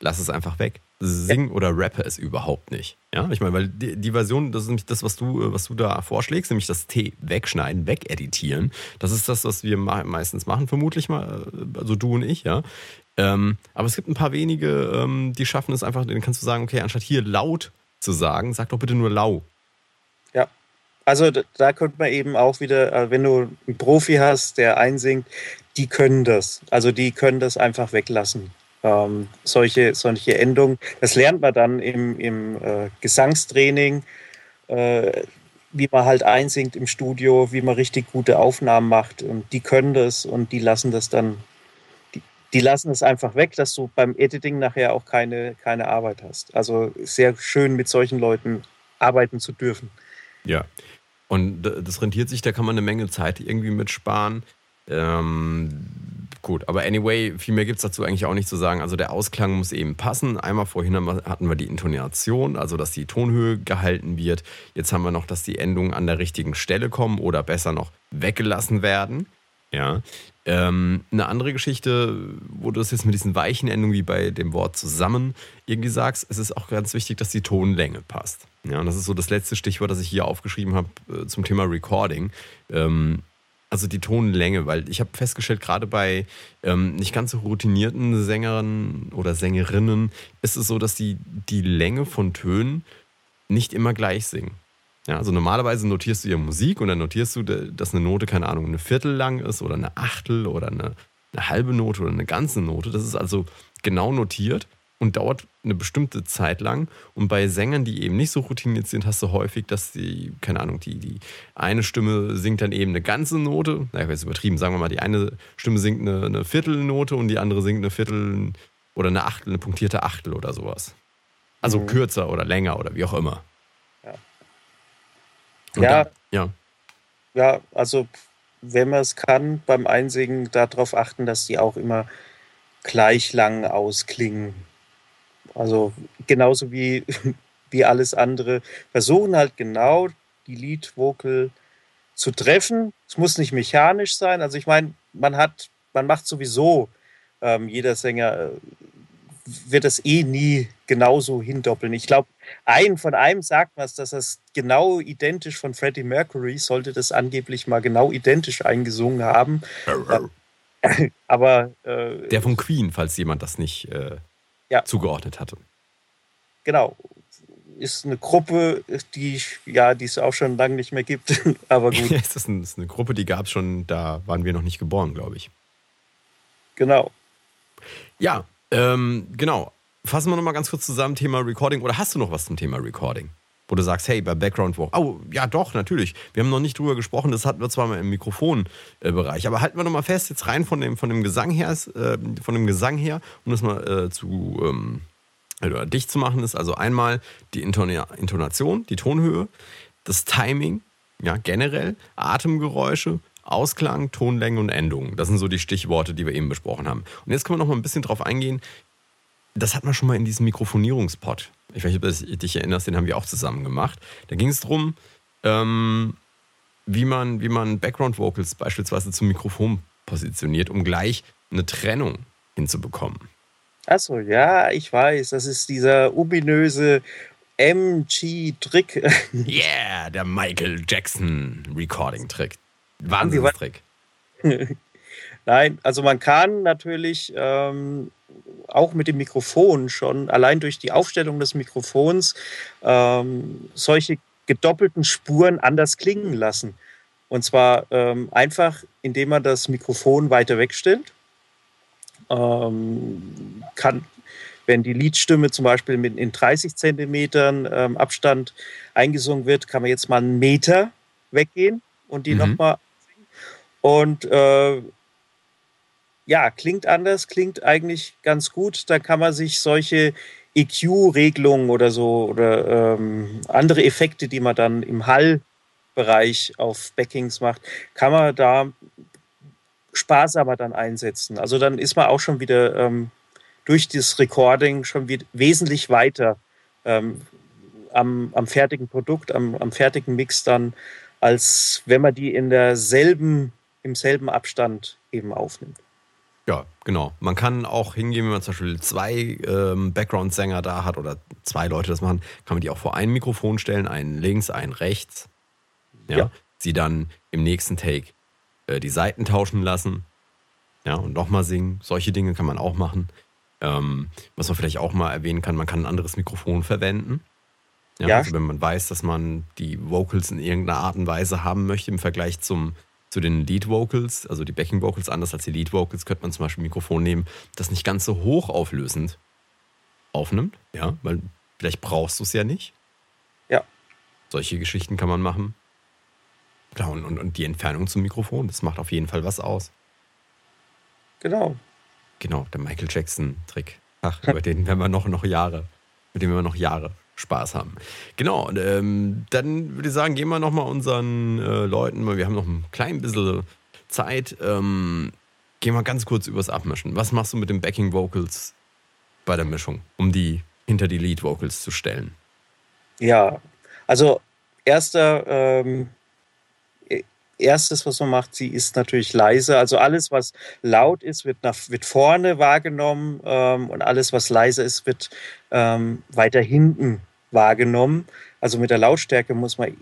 lass es einfach weg. Sing oder rappe es überhaupt nicht. Ja, ich meine, weil die, die, Version, das ist nämlich das, was du, was du da vorschlägst, nämlich das T wegschneiden, wegeditieren. Das ist das, was wir meistens machen, vermutlich mal, also du und ich, ja. Ähm, aber es gibt ein paar wenige, ähm, die schaffen es einfach, dann kannst du sagen, okay, anstatt hier laut zu sagen, sag doch bitte nur lau. Ja, also da könnte man eben auch wieder, äh, wenn du einen Profi hast, der einsingt, die können das. Also die können das einfach weglassen. Ähm, solche, solche Endungen. Das lernt man dann im, im äh, Gesangstraining, äh, wie man halt einsingt im Studio, wie man richtig gute Aufnahmen macht. Und die können das und die lassen das dann, die, die lassen es einfach weg, dass du beim Editing nachher auch keine, keine Arbeit hast. Also sehr schön mit solchen Leuten arbeiten zu dürfen. Ja. Und das rentiert sich, da kann man eine Menge Zeit irgendwie mitsparen. Ähm, gut, aber anyway, viel mehr gibt es dazu eigentlich auch nicht zu sagen. Also der Ausklang muss eben passen. Einmal vorhin hatten wir die Intonation, also dass die Tonhöhe gehalten wird. Jetzt haben wir noch, dass die Endungen an der richtigen Stelle kommen oder besser noch weggelassen werden. Ja. Ähm, eine andere Geschichte, wo du es jetzt mit diesen weichen Endungen wie bei dem Wort zusammen irgendwie sagst, es ist auch ganz wichtig, dass die Tonlänge passt. Ja, und das ist so das letzte Stichwort, das ich hier aufgeschrieben habe äh, zum Thema Recording. Ähm, also die Tonlänge, weil ich habe festgestellt, gerade bei ähm, nicht ganz so routinierten Sängern oder Sängerinnen ist es so, dass die die Länge von Tönen nicht immer gleich singen. Ja, also normalerweise notierst du ja Musik und dann notierst du, dass eine Note, keine Ahnung, eine Viertel lang ist oder eine Achtel oder eine, eine halbe Note oder eine ganze Note. Das ist also genau notiert und dauert eine bestimmte Zeit lang. Und bei Sängern, die eben nicht so routiniert sind, hast du häufig, dass die, keine Ahnung, die, die eine Stimme singt dann eben eine ganze Note. Na, ich jetzt übertrieben, sagen wir mal, die eine Stimme singt eine, eine Viertelnote und die andere singt eine Viertel oder eine Achtel, eine punktierte Achtel oder sowas. Also mhm. kürzer oder länger oder wie auch immer. Ja. Ja, dann, ja. Ja, also wenn man es kann, beim Einsingen darauf achten, dass die auch immer gleich lang ausklingen. Also genauso wie, wie alles andere. Versuchen halt genau die Lead-Vocal zu treffen. Es muss nicht mechanisch sein. Also ich meine, man hat, man macht sowieso, ähm, jeder Sänger äh, wird das eh nie genauso hindoppeln. Ich glaube, ein von einem sagt man es, dass das genau identisch von Freddie Mercury sollte das angeblich mal genau identisch eingesungen haben. Aber äh, der von Queen, falls jemand das nicht äh, ja. zugeordnet hatte. Genau. Ist eine Gruppe, die ja, die es auch schon lange nicht mehr gibt. Aber gut. Ja, ist eine, ist eine Gruppe, die gab es schon, da waren wir noch nicht geboren, glaube ich. Genau. Ja, ähm, genau. Fassen wir nochmal ganz kurz zusammen Thema Recording. Oder hast du noch was zum Thema Recording? Wo du sagst, hey, bei Background Walk. Oh, ja, doch, natürlich. Wir haben noch nicht drüber gesprochen, das hatten wir zwar mal im Mikrofonbereich. Aber halten wir nochmal fest, jetzt rein von dem, von dem Gesang her, äh, von dem Gesang her, um das mal äh, zu ähm, oder dicht zu machen, ist also einmal die Intonation, die Tonhöhe, das Timing, ja, generell, Atemgeräusche, Ausklang, Tonlänge und Endungen. Das sind so die Stichworte, die wir eben besprochen haben. Und jetzt können wir noch mal ein bisschen drauf eingehen. Das hat man schon mal in diesem Mikrofonierungspot. Ich weiß nicht, ob du dich erinnerst, den haben wir auch zusammen gemacht. Da ging es darum, ähm, wie man, wie man Background Vocals beispielsweise zum Mikrofon positioniert, um gleich eine Trennung hinzubekommen. Achso, ja, ich weiß. Das ist dieser ominöse MG-Trick. Yeah, der Michael Jackson Recording-Trick. Wahnsinnstrick. Nein, also man kann natürlich ähm, auch mit dem Mikrofon schon, allein durch die Aufstellung des Mikrofons, ähm, solche gedoppelten Spuren anders klingen lassen. Und zwar ähm, einfach, indem man das Mikrofon weiter wegstellt. Ähm, kann, wenn die Liedstimme zum Beispiel mit in 30 Zentimetern ähm, Abstand eingesungen wird, kann man jetzt mal einen Meter weggehen und die mhm. nochmal und äh, ja, klingt anders, klingt eigentlich ganz gut. Da kann man sich solche EQ-Regelungen oder so oder ähm, andere Effekte, die man dann im Hallbereich auf Backings macht, kann man da sparsamer dann einsetzen. Also dann ist man auch schon wieder ähm, durch das Recording schon wieder wesentlich weiter ähm, am, am fertigen Produkt, am, am fertigen Mix dann, als wenn man die in derselben im selben Abstand eben aufnimmt. Ja, genau. Man kann auch hingehen, wenn man zum Beispiel zwei ähm, Background-Sänger da hat oder zwei Leute das machen, kann man die auch vor ein Mikrofon stellen, einen links, einen rechts. Ja. Ja. Sie dann im nächsten Take äh, die Seiten tauschen lassen. Ja, und nochmal singen. Solche Dinge kann man auch machen. Ähm, was man vielleicht auch mal erwähnen kann, man kann ein anderes Mikrofon verwenden. Ja, Ja. Also wenn man weiß, dass man die Vocals in irgendeiner Art und Weise haben möchte im Vergleich zum, zu den Lead Vocals, also die Backing Vocals anders als die Lead Vocals, könnte man zum Beispiel ein Mikrofon nehmen, das nicht ganz so hoch auflösend aufnimmt. Ja, weil vielleicht brauchst du es ja nicht. Ja. Solche Geschichten kann man machen. Klar, und, und, und die Entfernung zum Mikrofon, das macht auf jeden Fall was aus. Genau. Genau, der Michael Jackson-Trick. Ach, über den werden wir noch, noch Jahre, mit dem wir noch Jahre Spaß haben. Genau, ähm, dann würde ich sagen, gehen wir nochmal unseren äh, Leuten, weil wir haben noch ein klein bisschen Zeit, ähm, gehen wir ganz kurz übers Abmischen. Was machst du mit den Backing Vocals bei der Mischung, um die hinter die Lead Vocals zu stellen? Ja, also erster, ähm, erstes, was man macht, sie ist natürlich leise. Also alles, was laut ist, wird nach wird vorne wahrgenommen ähm, und alles, was leise ist, wird ähm, weiter hinten wahrgenommen. Also mit der Lautstärke muss man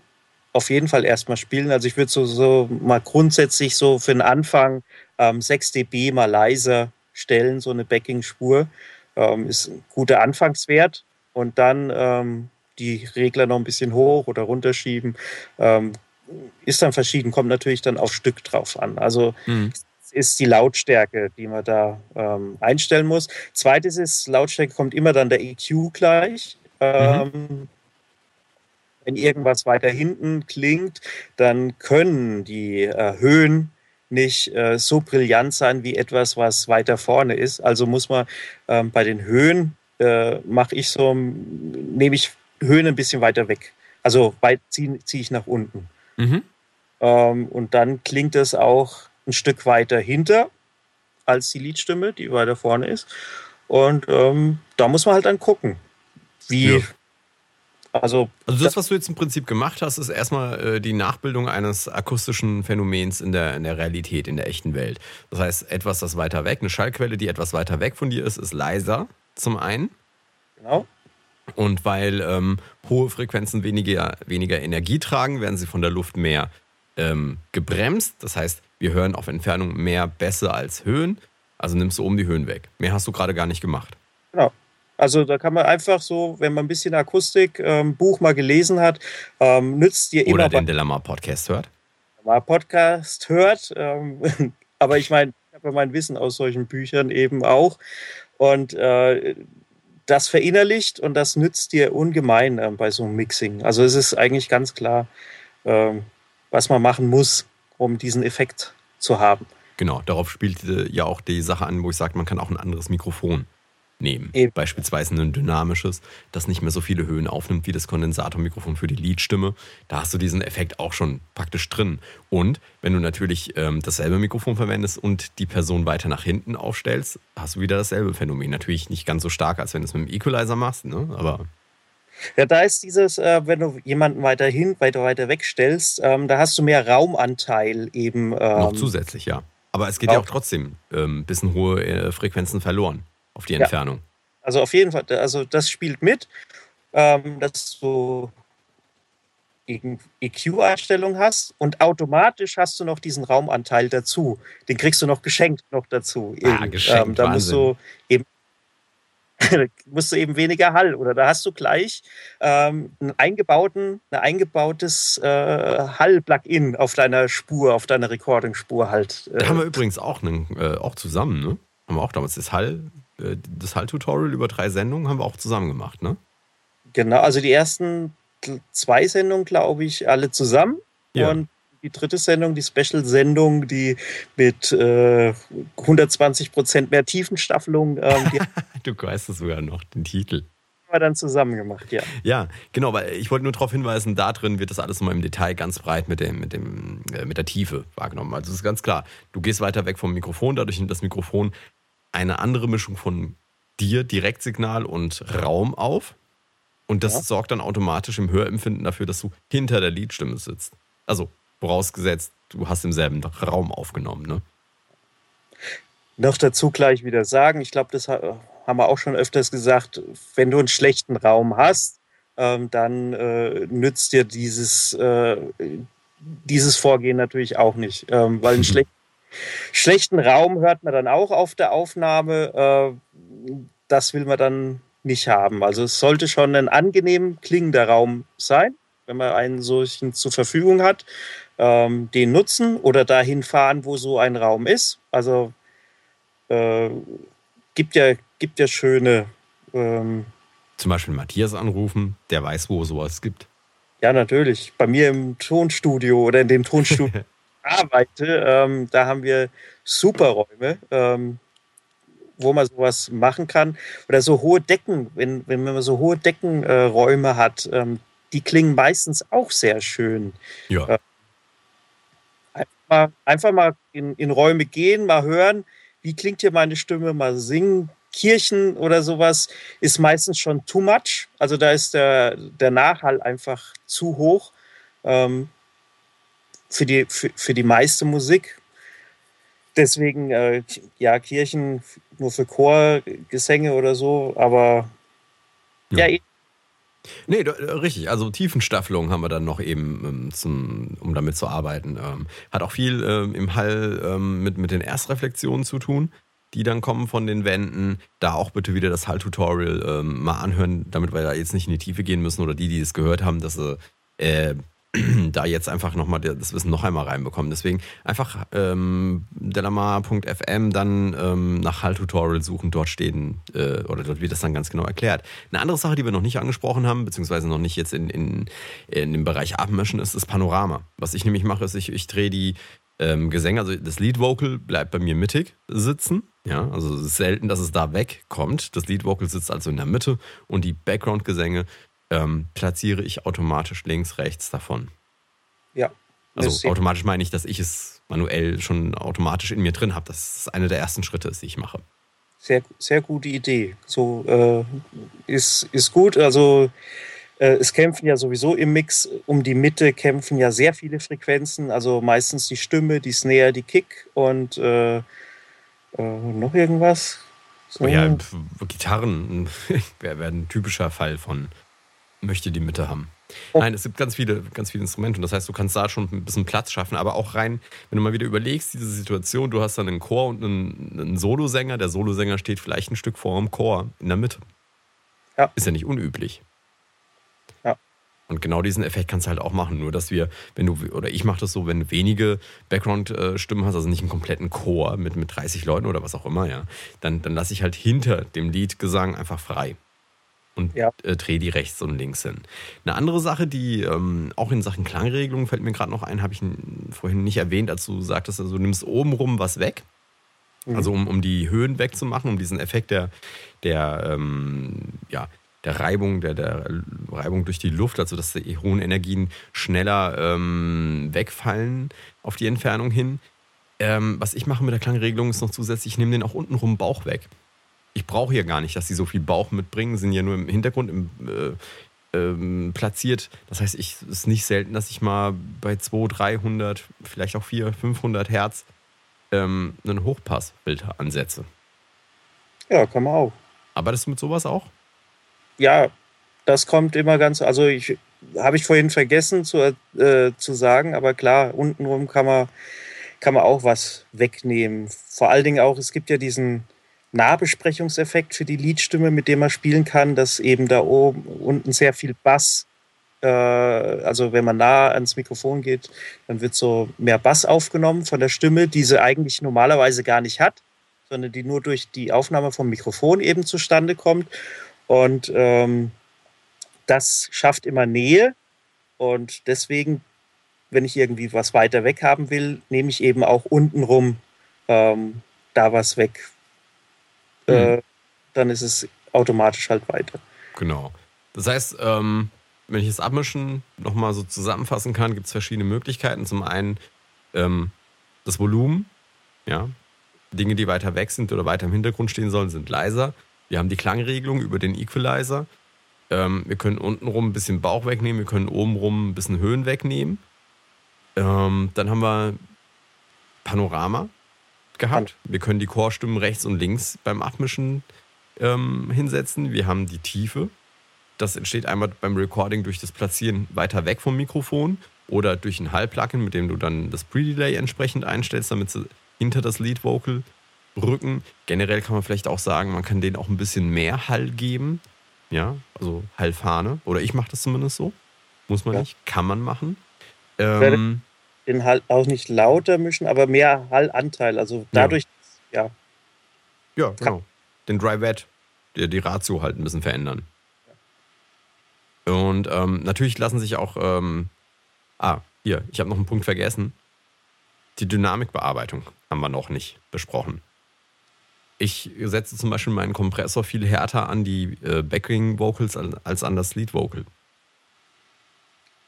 auf jeden Fall erstmal spielen. Also ich würde so, so mal grundsätzlich so für den Anfang ähm, 6 dB mal leiser stellen, so eine Backing-Spur. Ähm, ist ein guter Anfangswert. Und dann ähm, die Regler noch ein bisschen hoch oder runterschieben. Ähm, ist dann verschieden, kommt natürlich dann auf Stück drauf an. Also es ist die Lautstärke, die man da ähm, einstellen muss. Zweites ist, Lautstärke kommt immer dann der EQ gleich. Ähm, Wenn irgendwas weiter hinten klingt, dann können die äh, Höhen nicht äh, so brillant sein wie etwas, was weiter vorne ist. Also muss man ähm, bei den Höhen, äh, mache ich so, nehme ich Höhen ein bisschen weiter weg. Also weit ziehe zieh ich nach unten. Mhm. Ähm, und dann klingt es auch ein Stück weiter hinter als die Liedstimme, die weiter vorne ist. Und ähm, da muss man halt dann gucken, wie. Ja. Also, Also das, was du jetzt im Prinzip gemacht hast, ist erstmal äh, die Nachbildung eines akustischen Phänomens in der, in der Realität, in der echten Welt. Das heißt, etwas, das weiter weg, eine Schallquelle, die etwas weiter weg von dir ist, ist leiser zum einen. genau. Und weil ähm, hohe Frequenzen weniger, weniger Energie tragen, werden sie von der Luft mehr ähm, gebremst. Das heißt, wir hören auf Entfernung mehr Bässe als Höhen. Also nimmst du oben die Höhen weg. Mehr hast du gerade gar nicht gemacht. Genau. Also da kann man einfach so, wenn man ein bisschen Akustik ähm, Buch mal gelesen hat, ähm, nützt dir Oder immer den Dilemma Podcast hört. mal Podcast hört. Ähm, aber ich meine, ich habe ja mein Wissen aus solchen Büchern eben auch. Und äh, das verinnerlicht und das nützt dir ungemein ähm, bei so einem Mixing. Also es ist eigentlich ganz klar, ähm, was man machen muss, um diesen Effekt zu haben. Genau, darauf spielt äh, ja auch die Sache an, wo ich sage, man kann auch ein anderes Mikrofon nehmen. Eben. Beispielsweise ein dynamisches, das nicht mehr so viele Höhen aufnimmt wie das Kondensatormikrofon für die Leadstimme. Da hast du diesen Effekt auch schon praktisch drin. Und wenn du natürlich ähm, dasselbe Mikrofon verwendest und die Person weiter nach hinten aufstellst, hast du wieder dasselbe Phänomen. Natürlich nicht ganz so stark, als wenn du es mit dem Equalizer machst, ne? aber Ja, da ist dieses, äh, wenn du jemanden weiter hin, weiter, weiter wegstellst, ähm, da hast du mehr Raumanteil eben. Ähm, noch zusätzlich, ja. Aber es geht ja auch- auch trotzdem ein ähm, bisschen hohe äh, Frequenzen verloren auf die Ja. Entfernung. Also auf jeden Fall, also das spielt mit, ähm, dass du EQ-Einstellung hast und automatisch hast du noch diesen Raumanteil dazu. Den kriegst du noch geschenkt noch dazu. Ah, Eben. geschenkt, ähm, da musst du eben musst du eben weniger Hall oder da hast du gleich ähm, einen eingebauten, ein eingebautes äh, Hall-Plugin auf deiner Spur, auf deiner Recording-Spur halt. Da haben wir Äh, übrigens auch, einen, äh, auch zusammen, ne? Haben wir auch damals das Hall, äh, das Hall-Tutorial über drei Sendungen haben wir auch zusammen gemacht, ne? Genau, also die ersten zwei Sendungen, glaube ich, alle zusammen. Ja. Und die dritte Sendung, die Special-Sendung, die mit äh, 120 Prozent mehr Tiefenstaffelung, ähm, haben Du weißt es sogar noch, den Titel. wir dann zusammen gemacht, ja. Ja, genau, weil ich wollte nur darauf hinweisen, da drin wird das alles nochmal im Detail ganz breit mit, dem, mit, dem, äh, mit der Tiefe wahrgenommen. Also es ist ganz klar, du gehst weiter weg vom Mikrofon, dadurch nimmt das Mikrofon eine andere Mischung von dir, Direktsignal und Raum auf. Und das Ja. sorgt dann automatisch im Hörempfinden dafür, dass du hinter der Liedstimme sitzt. Also vorausgesetzt, du hast im selben Raum aufgenommen, ne? noch dazu gleich wieder sagen, ich glaube, das haben wir auch schon öfters gesagt, wenn du einen schlechten Raum hast, ähm, dann äh, nützt dir dieses, äh, dieses Vorgehen natürlich auch nicht, ähm, weil einen schlecht, schlechten Raum hört man dann auch auf der Aufnahme. Äh, das will man dann nicht haben. Also es sollte schon ein angenehm klingender Raum sein, wenn man einen solchen zur Verfügung hat. Ähm, den nutzen oder dahin fahren, wo so ein Raum ist. Also äh, gibt ja, gibt ja schöne. Ähm, Zum Beispiel Matthias anrufen, der weiß, wo sowas gibt. Ja, natürlich. Bei mir im Tonstudio oder in dem Tonstudio arbeite, ähm, da haben wir super Räume, ähm, wo man sowas machen kann. Oder so hohe Decken, wenn, wenn man so hohe Deckenräume äh, hat, ähm, die klingen meistens auch sehr schön. Ja. Äh, einfach mal, einfach mal in, in Räume gehen, mal hören, wie klingt hier meine Stimme, mal singen. Kirchen oder sowas ist meistens schon too much. Also da ist der, der Nachhall einfach zu hoch ähm, für, die, für, für die meiste Musik. Deswegen, äh, ja, Kirchen nur für Chorgesänge oder so, aber ja, ja Nee, äh, richtig. Also Tiefenstaffelung haben wir dann noch eben, ähm, zum, um damit zu arbeiten. Ähm, hat auch viel ähm, im Hall mit, mit den Erstreflexionen zu tun, die dann kommen von den Wänden. Da auch bitte wieder das Hall-Tutorial mal anhören, damit wir da jetzt nicht in die Tiefe gehen müssen oder die, die es gehört haben, dass sie äh, da jetzt einfach nochmal das Wissen noch einmal reinbekommen. Deswegen einfach ähm, delamar.fm dann ähm, nach Hall-Tutorial suchen, dort stehen äh, oder dort wird das dann ganz genau erklärt. Eine andere Sache, die wir noch nicht angesprochen haben, beziehungsweise noch nicht jetzt in, in, in dem Bereich abmischen, ist das Panorama. Was ich nämlich mache, ist, ich, ich drehe die ähm, Gesänge, also das Lead-Vocal bleibt bei mir mittig sitzen. Ja, also es ist selten, dass es da wegkommt. Das Lead-Vocal sitzt also in der Mitte und die Background-Gesänge ähm, platziere ich automatisch links, rechts davon. Ja. Also automatisch meine ich, dass ich es manuell schon automatisch in mir drin habe. Das ist einer der ersten Schritte, die ich mache. Sehr, sehr gute Idee. So äh, ist, ist gut. Also äh, es kämpfen ja sowieso im Mix um die Mitte kämpfen ja sehr viele Frequenzen. Also meistens die Stimme, die Snare, die Kick und äh, äh noch irgendwas. So. Oh ja, Gitarren wäre wär ein typischer Fall von möchte die Mitte haben. Oh. Nein, es gibt ganz viele, ganz viele Instrumente und das heißt, du kannst da schon ein bisschen Platz schaffen, aber auch rein, wenn du mal wieder überlegst, diese Situation, du hast dann einen Chor und einen, einen Solosänger, der Solosänger steht vielleicht ein Stück vor dem Chor in der Mitte. Ja. Ist ja nicht unüblich. Ja. Und genau diesen Effekt kannst du halt auch machen, nur dass wir, wenn du, oder ich mache das so, wenn du wenige Background-Stimmen hast, also nicht einen kompletten Chor mit, mit 30 Leuten oder was auch immer, ja, dann, dann lasse ich halt hinter dem Liedgesang einfach frei und ja. äh, drehe die rechts und links hin. Eine andere Sache, die ähm, auch in Sachen Klangregelung fällt mir gerade noch ein, habe ich vorhin nicht erwähnt, als du sagtest, also du nimmst obenrum was weg. Mhm. Also um, um die Höhen wegzumachen, um diesen Effekt der, der, ähm, ja, der Reibung, der, der Reibung durch die Luft, also dass die hohen Energien schneller ähm, wegfallen auf die Entfernung hin. Ähm, was ich mache mit der Klangregelung ist noch zusätzlich, ich nehme den auch untenrum Bauch weg ich brauche hier gar nicht, dass sie so viel Bauch mitbringen, sind ja nur im Hintergrund im, äh, ähm, platziert. Das heißt, es ist nicht selten, dass ich mal bei 200, 300, vielleicht auch 400, 500 Hertz ähm, einen Hochpassfilter ansetze. Ja, kann man auch. Aber das mit sowas auch? Ja, das kommt immer ganz, also ich habe ich vorhin vergessen zu, äh, zu sagen, aber klar, untenrum kann man, kann man auch was wegnehmen. Vor allen Dingen auch, es gibt ja diesen, Nahbesprechungseffekt für die Liedstimme, mit dem man spielen kann, dass eben da oben unten sehr viel Bass, äh, also wenn man nah ans Mikrofon geht, dann wird so mehr Bass aufgenommen von der Stimme, die sie eigentlich normalerweise gar nicht hat, sondern die nur durch die Aufnahme vom Mikrofon eben zustande kommt. Und ähm, das schafft immer Nähe. Und deswegen, wenn ich irgendwie was weiter weg haben will, nehme ich eben auch untenrum ähm, da was weg, äh, mhm. dann ist es automatisch halt weiter. Genau. Das heißt, ähm, wenn ich das Abmischen nochmal so zusammenfassen kann, gibt es verschiedene Möglichkeiten. Zum einen ähm, das Volumen, ja. Dinge, die weiter weg sind oder weiter im Hintergrund stehen sollen, sind leiser. Wir haben die Klangregelung über den Equalizer. Ähm, wir können untenrum ein bisschen Bauch wegnehmen, wir können obenrum ein bisschen Höhen wegnehmen. Ähm, dann haben wir Panorama gehabt. Wir können die Chorstimmen rechts und links beim Abmischen ähm, hinsetzen. Wir haben die Tiefe. Das entsteht einmal beim Recording durch das Platzieren weiter weg vom Mikrofon oder durch ein Hall-Plugin, mit dem du dann das Pre-Delay entsprechend einstellst, damit sie hinter das Lead-Vocal rücken. Generell kann man vielleicht auch sagen, man kann denen auch ein bisschen mehr Hall geben. Ja, also Hallfahne. Oder ich mache das zumindest so. Muss man ja. nicht, kann man machen. Ähm, den Hall auch nicht lauter mischen, aber mehr Hallanteil. Also dadurch, ja. Ja, ja genau. Den Dry Wet, die, die Ratio halt ein bisschen verändern. Ja. Und ähm, natürlich lassen sich auch. Ähm, ah, hier, ich habe noch einen Punkt vergessen. Die Dynamikbearbeitung haben wir noch nicht besprochen. Ich setze zum Beispiel meinen Kompressor viel härter an die äh, Backing Vocals als an das Lead Vocal.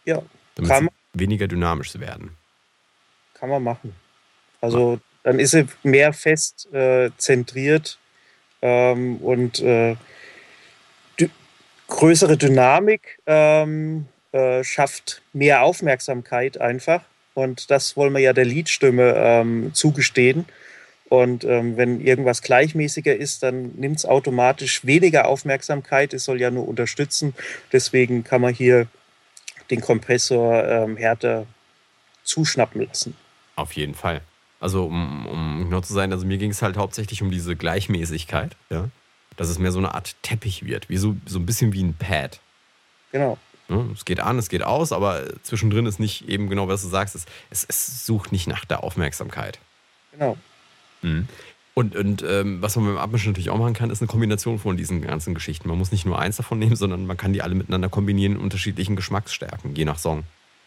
Ja, damit kann sie weniger dynamisch werden. Kann man machen. Also dann ist sie mehr fest äh, zentriert ähm, und äh, größere Dynamik ähm, äh, schafft mehr Aufmerksamkeit einfach. Und das wollen wir ja der Liedstimme ähm, zugestehen. Und ähm, wenn irgendwas gleichmäßiger ist, dann nimmt es automatisch weniger Aufmerksamkeit. Es soll ja nur unterstützen. Deswegen kann man hier den Kompressor ähm, härter zuschnappen lassen. Auf jeden Fall. Also, um, um genau zu sein, also mir ging es halt hauptsächlich um diese Gleichmäßigkeit, ja. Dass es mehr so eine Art Teppich wird, wie so, so ein bisschen wie ein Pad. Genau. Ja, es geht an, es geht aus, aber zwischendrin ist nicht eben genau, was du sagst, es, es, es sucht nicht nach der Aufmerksamkeit. Genau. Mhm. Und, und ähm, was man beim Abmischen natürlich auch machen kann, ist eine Kombination von diesen ganzen Geschichten. Man muss nicht nur eins davon nehmen, sondern man kann die alle miteinander kombinieren in unterschiedlichen Geschmacksstärken, je nach Song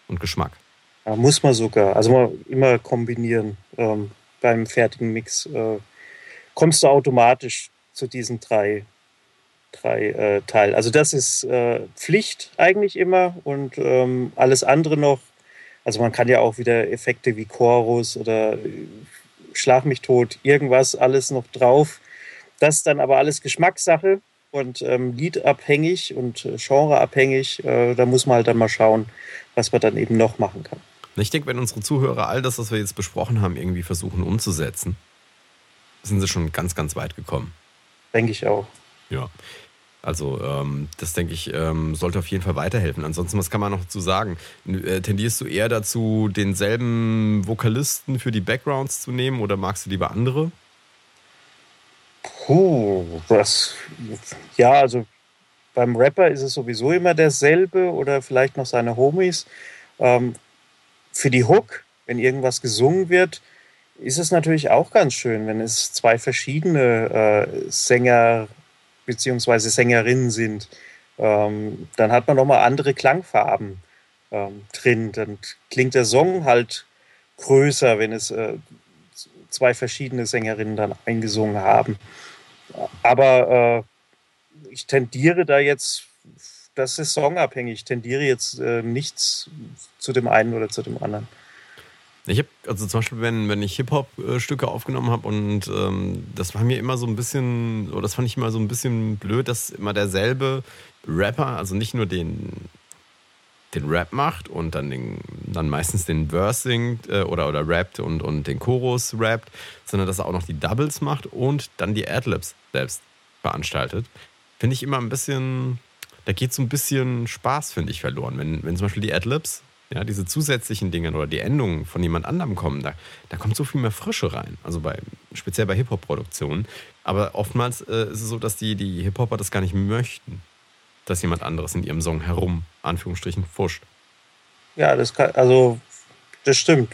und Geschmack. Ja, muss man sogar. Also man immer kombinieren. Ähm, beim fertigen Mix äh, kommst du automatisch zu diesen drei, drei äh, Teilen. Also das ist äh, Pflicht eigentlich immer und ähm, alles andere noch. Also man kann ja auch wieder Effekte wie Chorus oder Schlag mich tot, irgendwas alles noch drauf. Das ist dann aber alles Geschmackssache und ähm, liedabhängig und äh, genreabhängig. Äh, da muss man halt dann mal schauen, was man dann eben noch machen kann. Ich denke, wenn unsere Zuhörer all das, was wir jetzt besprochen haben, irgendwie versuchen umzusetzen, sind sie schon ganz, ganz weit gekommen. Denke ich auch. Ja. Also ähm, das denke ich, ähm, sollte auf jeden Fall weiterhelfen. Ansonsten, was kann man noch dazu sagen? Äh, tendierst du eher dazu, denselben Vokalisten für die Backgrounds zu nehmen oder magst du lieber andere? Puh, das, ja, also beim Rapper ist es sowieso immer derselbe oder vielleicht noch seine Homies. Ähm, für die Hook, wenn irgendwas gesungen wird, ist es natürlich auch ganz schön, wenn es zwei verschiedene äh, Sänger beziehungsweise Sängerinnen sind, ähm, dann hat man nochmal andere Klangfarben ähm, drin. Dann klingt der Song halt größer, wenn es äh, zwei verschiedene Sängerinnen dann eingesungen haben. Aber äh, ich tendiere da jetzt, das ist songabhängig, ich tendiere jetzt äh, nichts zu dem einen oder zu dem anderen. Ich habe, also zum Beispiel, wenn, wenn ich Hip-Hop-Stücke aufgenommen habe und ähm, das war mir immer so ein bisschen, oder das fand ich immer so ein bisschen blöd, dass immer derselbe Rapper, also nicht nur den, den Rap macht und dann, den, dann meistens den Verse singt äh, oder, oder rappt und, und den Chorus rappt, sondern dass er auch noch die Doubles macht und dann die Adlibs selbst veranstaltet. Finde ich immer ein bisschen, da geht so ein bisschen Spaß, finde ich, verloren. Wenn, wenn zum Beispiel die Adlibs ja, diese zusätzlichen Dinge oder die Endungen von jemand anderem kommen, da, da kommt so viel mehr Frische rein. Also bei, speziell bei Hip-Hop-Produktionen. Aber oftmals äh, ist es so, dass die, die Hip-Hopper das gar nicht möchten, dass jemand anderes in ihrem Song herum, Anführungsstrichen, fuscht. Ja, das kann, also, das stimmt.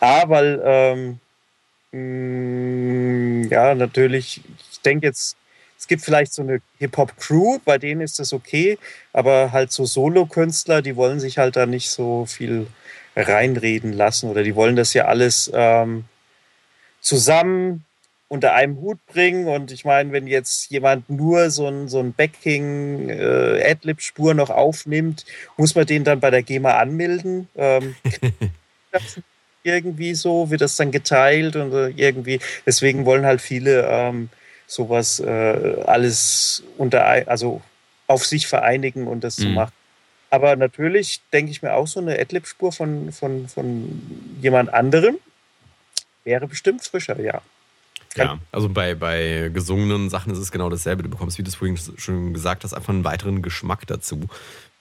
Weil, ähm, mh, mm, ja, natürlich, ich denke jetzt gibt vielleicht so eine Hip-Hop-Crew, bei denen ist das okay, aber halt so Solo-Künstler, die wollen sich halt da nicht so viel reinreden lassen oder die wollen das ja alles ähm, zusammen unter einem Hut bringen. Und ich meine, wenn jetzt jemand nur so ein, so ein Backing äh, Adlib-Spur noch aufnimmt, muss man den dann bei der GEMA anmelden. Ähm, irgendwie so, wird das dann geteilt und äh, irgendwie, deswegen wollen halt viele ähm, sowas äh, alles unter, also auf sich vereinigen und das mhm. zu machen. Aber natürlich denke ich mir auch so eine Adlib-Spur von, von, von jemand anderem wäre bestimmt frischer, ja. Ja, also bei, bei gesungenen Sachen ist es genau dasselbe. Du bekommst, wie du es vorhin schon gesagt hast, einfach einen weiteren Geschmack dazu,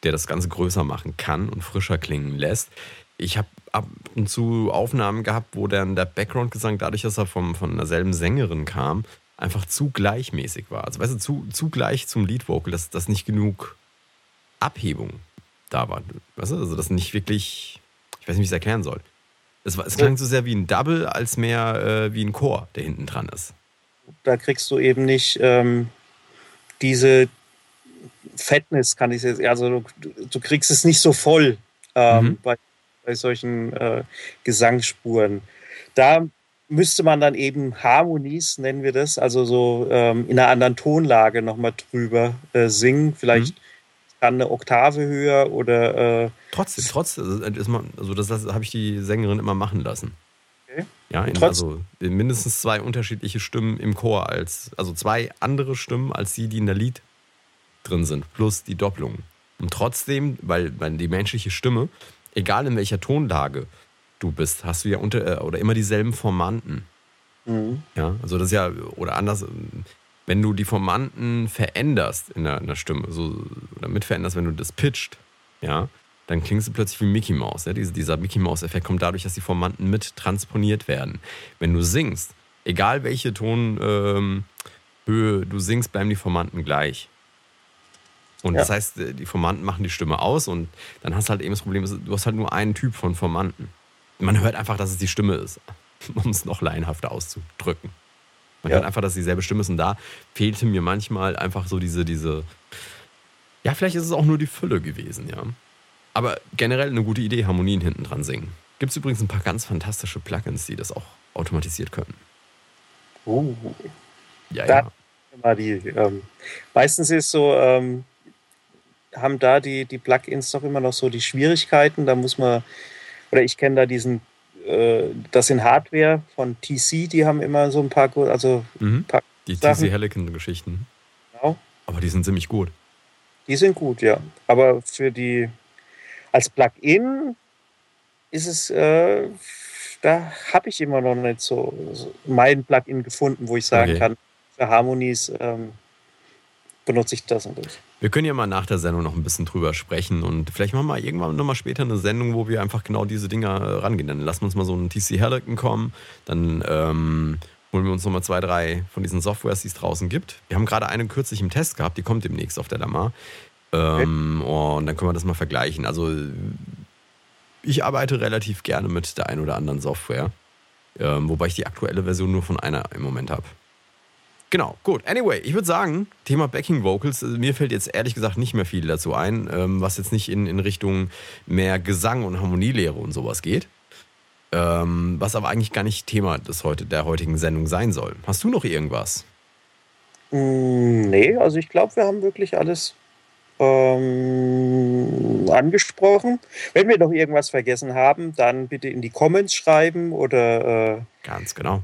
der das Ganze größer machen kann und frischer klingen lässt. Ich habe ab und zu Aufnahmen gehabt, wo dann der Background-Gesang, dadurch, dass er vom, von derselben Sängerin kam, einfach zu gleichmäßig war. Also weißt du, zu, zu gleich zum Lead-Vocal, dass, dass nicht genug Abhebung da war. Weißt du, also das nicht wirklich, ich weiß nicht, wie ich es erklären soll. Es, war, es klang so sehr wie ein Double, als mehr äh, wie ein Chor, der hinten dran ist. Da kriegst du eben nicht ähm, diese Fettness, kann ich jetzt, also du, du, kriegst es nicht so voll ähm, mhm. bei, bei solchen äh, Gesangsspuren. Da müsste man dann eben Harmonies, nennen wir das, also so ähm, in einer anderen Tonlage nochmal drüber äh, singen. Vielleicht mhm dann eine Oktave höher oder. Äh, trotzdem, trotzdem, also, also das, das habe ich die Sängerin immer machen lassen. Okay. Ja, in, also mindestens zwei unterschiedliche Stimmen im Chor als, also zwei andere Stimmen als die, die in der Lied drin sind, plus die Doppelung. Und trotzdem, weil, weil die menschliche Stimme, egal in welcher Tonlage du bist, hast du ja unter äh, oder immer dieselben Formanten. Mhm. Ja, also das ist ja, oder anders, wenn du die Formanten veränderst in der, in der Stimme, so, oder mit veränderst, wenn du das pitcht, ja, dann klingst du plötzlich wie Mickey Mouse. Ja? Dieser, dieser Mickey Mouse-Effekt kommt dadurch, dass die Formanten mit transponiert werden. Wenn du singst, egal welche Tonhöhe ähm, du singst, bleiben die Formanten gleich. Und ja. das heißt, äh, die Formanten machen die Stimme aus und dann hast du halt eben das Problem, du hast halt nur einen Typ von Formanten. Man hört einfach, dass es die Stimme ist, um es noch laienhafter auszudrücken. Man ja. hört einfach, dass dieselbe Stimme ist und da fehlte mir manchmal einfach so diese, diese, ja, vielleicht ist es auch nur die Fülle gewesen, ja. Aber generell eine gute Idee, Harmonien hinten dran singen. Gibt es übrigens ein paar ganz fantastische Plugins, die das auch automatisiert können. Oh. Ja, da ja. Die, ähm, meistens ist so, ähm, haben da die, die Plugins doch immer noch so die Schwierigkeiten. Da muss man, oder ich kenne da diesen äh, das sind Hardware von TC, die haben immer so ein paar, also mhm. paar die TC Helicon-Geschichten. Genau. Aber die sind ziemlich gut. Die sind gut, ja. Aber für die als Plugin ist es, äh, da habe ich immer noch nicht so, so mein Plugin gefunden, wo ich sagen okay. kann, für Harmonies ähm, benutze ich das und das. Wir können ja mal nach der Sendung noch ein bisschen drüber sprechen und vielleicht machen wir irgendwann nochmal später eine Sendung, wo wir einfach genau diese Dinger äh, rangehen. Dann lassen wir uns mal so einen TC Helicon kommen, dann ähm, holen wir uns nochmal zwei, drei von diesen Softwares, die es draußen gibt. Wir haben gerade eine kürzlich im Test gehabt, die kommt demnächst auf der Lamar. Ähm, okay. Und dann können wir das mal vergleichen. Also ich arbeite relativ gerne mit der einen oder anderen Software, ähm, wobei ich die aktuelle Version nur von einer im Moment habe. Genau, gut. Anyway, ich würde sagen, Thema Backing Vocals, äh, mir fällt jetzt ehrlich gesagt nicht mehr viel dazu ein, ähm, was jetzt nicht in, in Richtung mehr Gesang und Harmonielehre und sowas geht. Ähm, was aber eigentlich gar nicht Thema des heute, der heutigen Sendung sein soll. Hast du noch irgendwas? Mm, nee, also ich glaube, wir haben wirklich alles ähm, angesprochen. Wenn wir noch irgendwas vergessen haben, dann bitte in die Comments schreiben oder äh, ganz genau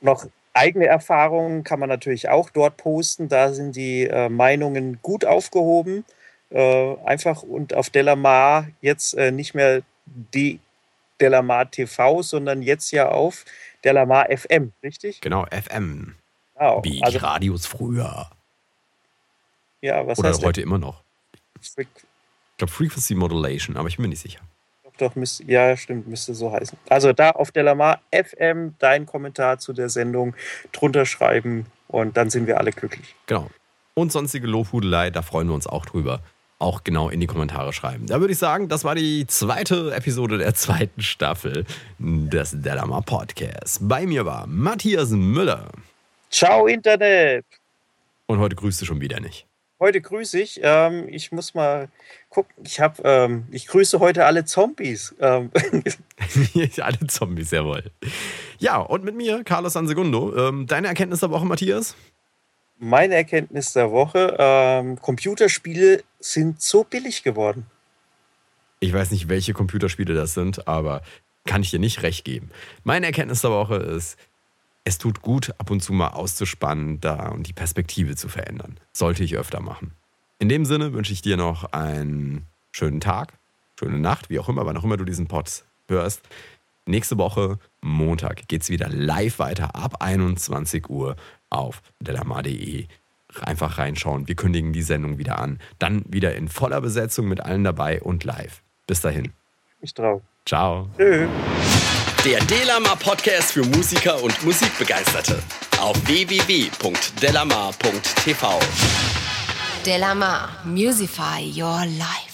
noch eigene Erfahrungen kann man natürlich auch dort posten. Da sind die äh, Meinungen gut aufgehoben. Äh, einfach und auf Delamar jetzt äh, nicht mehr die Delamar TV, sondern jetzt ja auf Delamar FM, richtig? Genau, FM. Genau. Wie also, Radios früher. Ja, was Oder heute immer noch. ich glaube Frequency Modulation, aber ich bin mir nicht sicher doch, müsste, ja, stimmt, müsste so heißen. Also da auf Delamar FM dein Kommentar zu der Sendung drunter schreiben und dann sind wir alle glücklich. Genau. Und sonstige Lobhudelei, da freuen wir uns auch drüber. Auch genau in die Kommentare schreiben. Da würde ich sagen, das war die zweite Episode der zweiten Staffel des Delamar Podcasts. Bei mir war Matthias Müller. Ciao, Internet! Und heute grüßt du schon wieder nicht. Heute grüße ich. Ähm, ich muss mal gucken. Ich habe, ähm, ich grüße heute alle Zombies. Ähm. alle Zombies, jawohl. Ja, und mit mir, Carlos Sansegundo. Ähm, deine Erkenntnis der Woche, Matthias? Meine Erkenntnis der Woche: ähm, Computerspiele sind so billig geworden. Ich weiß nicht, welche Computerspiele das sind, aber kann ich dir nicht recht geben. Meine Erkenntnis der Woche ist, es tut gut, ab und zu mal auszuspannen da und die Perspektive zu verändern. Sollte ich öfter machen. In dem Sinne wünsche ich dir noch einen schönen Tag, schöne Nacht, wie auch immer, wann auch immer du diesen Pod hörst. nächste Woche Montag geht es wieder live weiter ab 21 Uhr auf delamar.de. Einfach reinschauen. Wir kündigen die Sendung wieder an. Dann wieder in voller Besetzung mit allen dabei und live. Bis dahin. Ich trau. Ciao. Tschö. Der Delamar Podcast für Musiker und Musikbegeisterte. Auf www.delamar.tv. Delamar, Musify Your Life.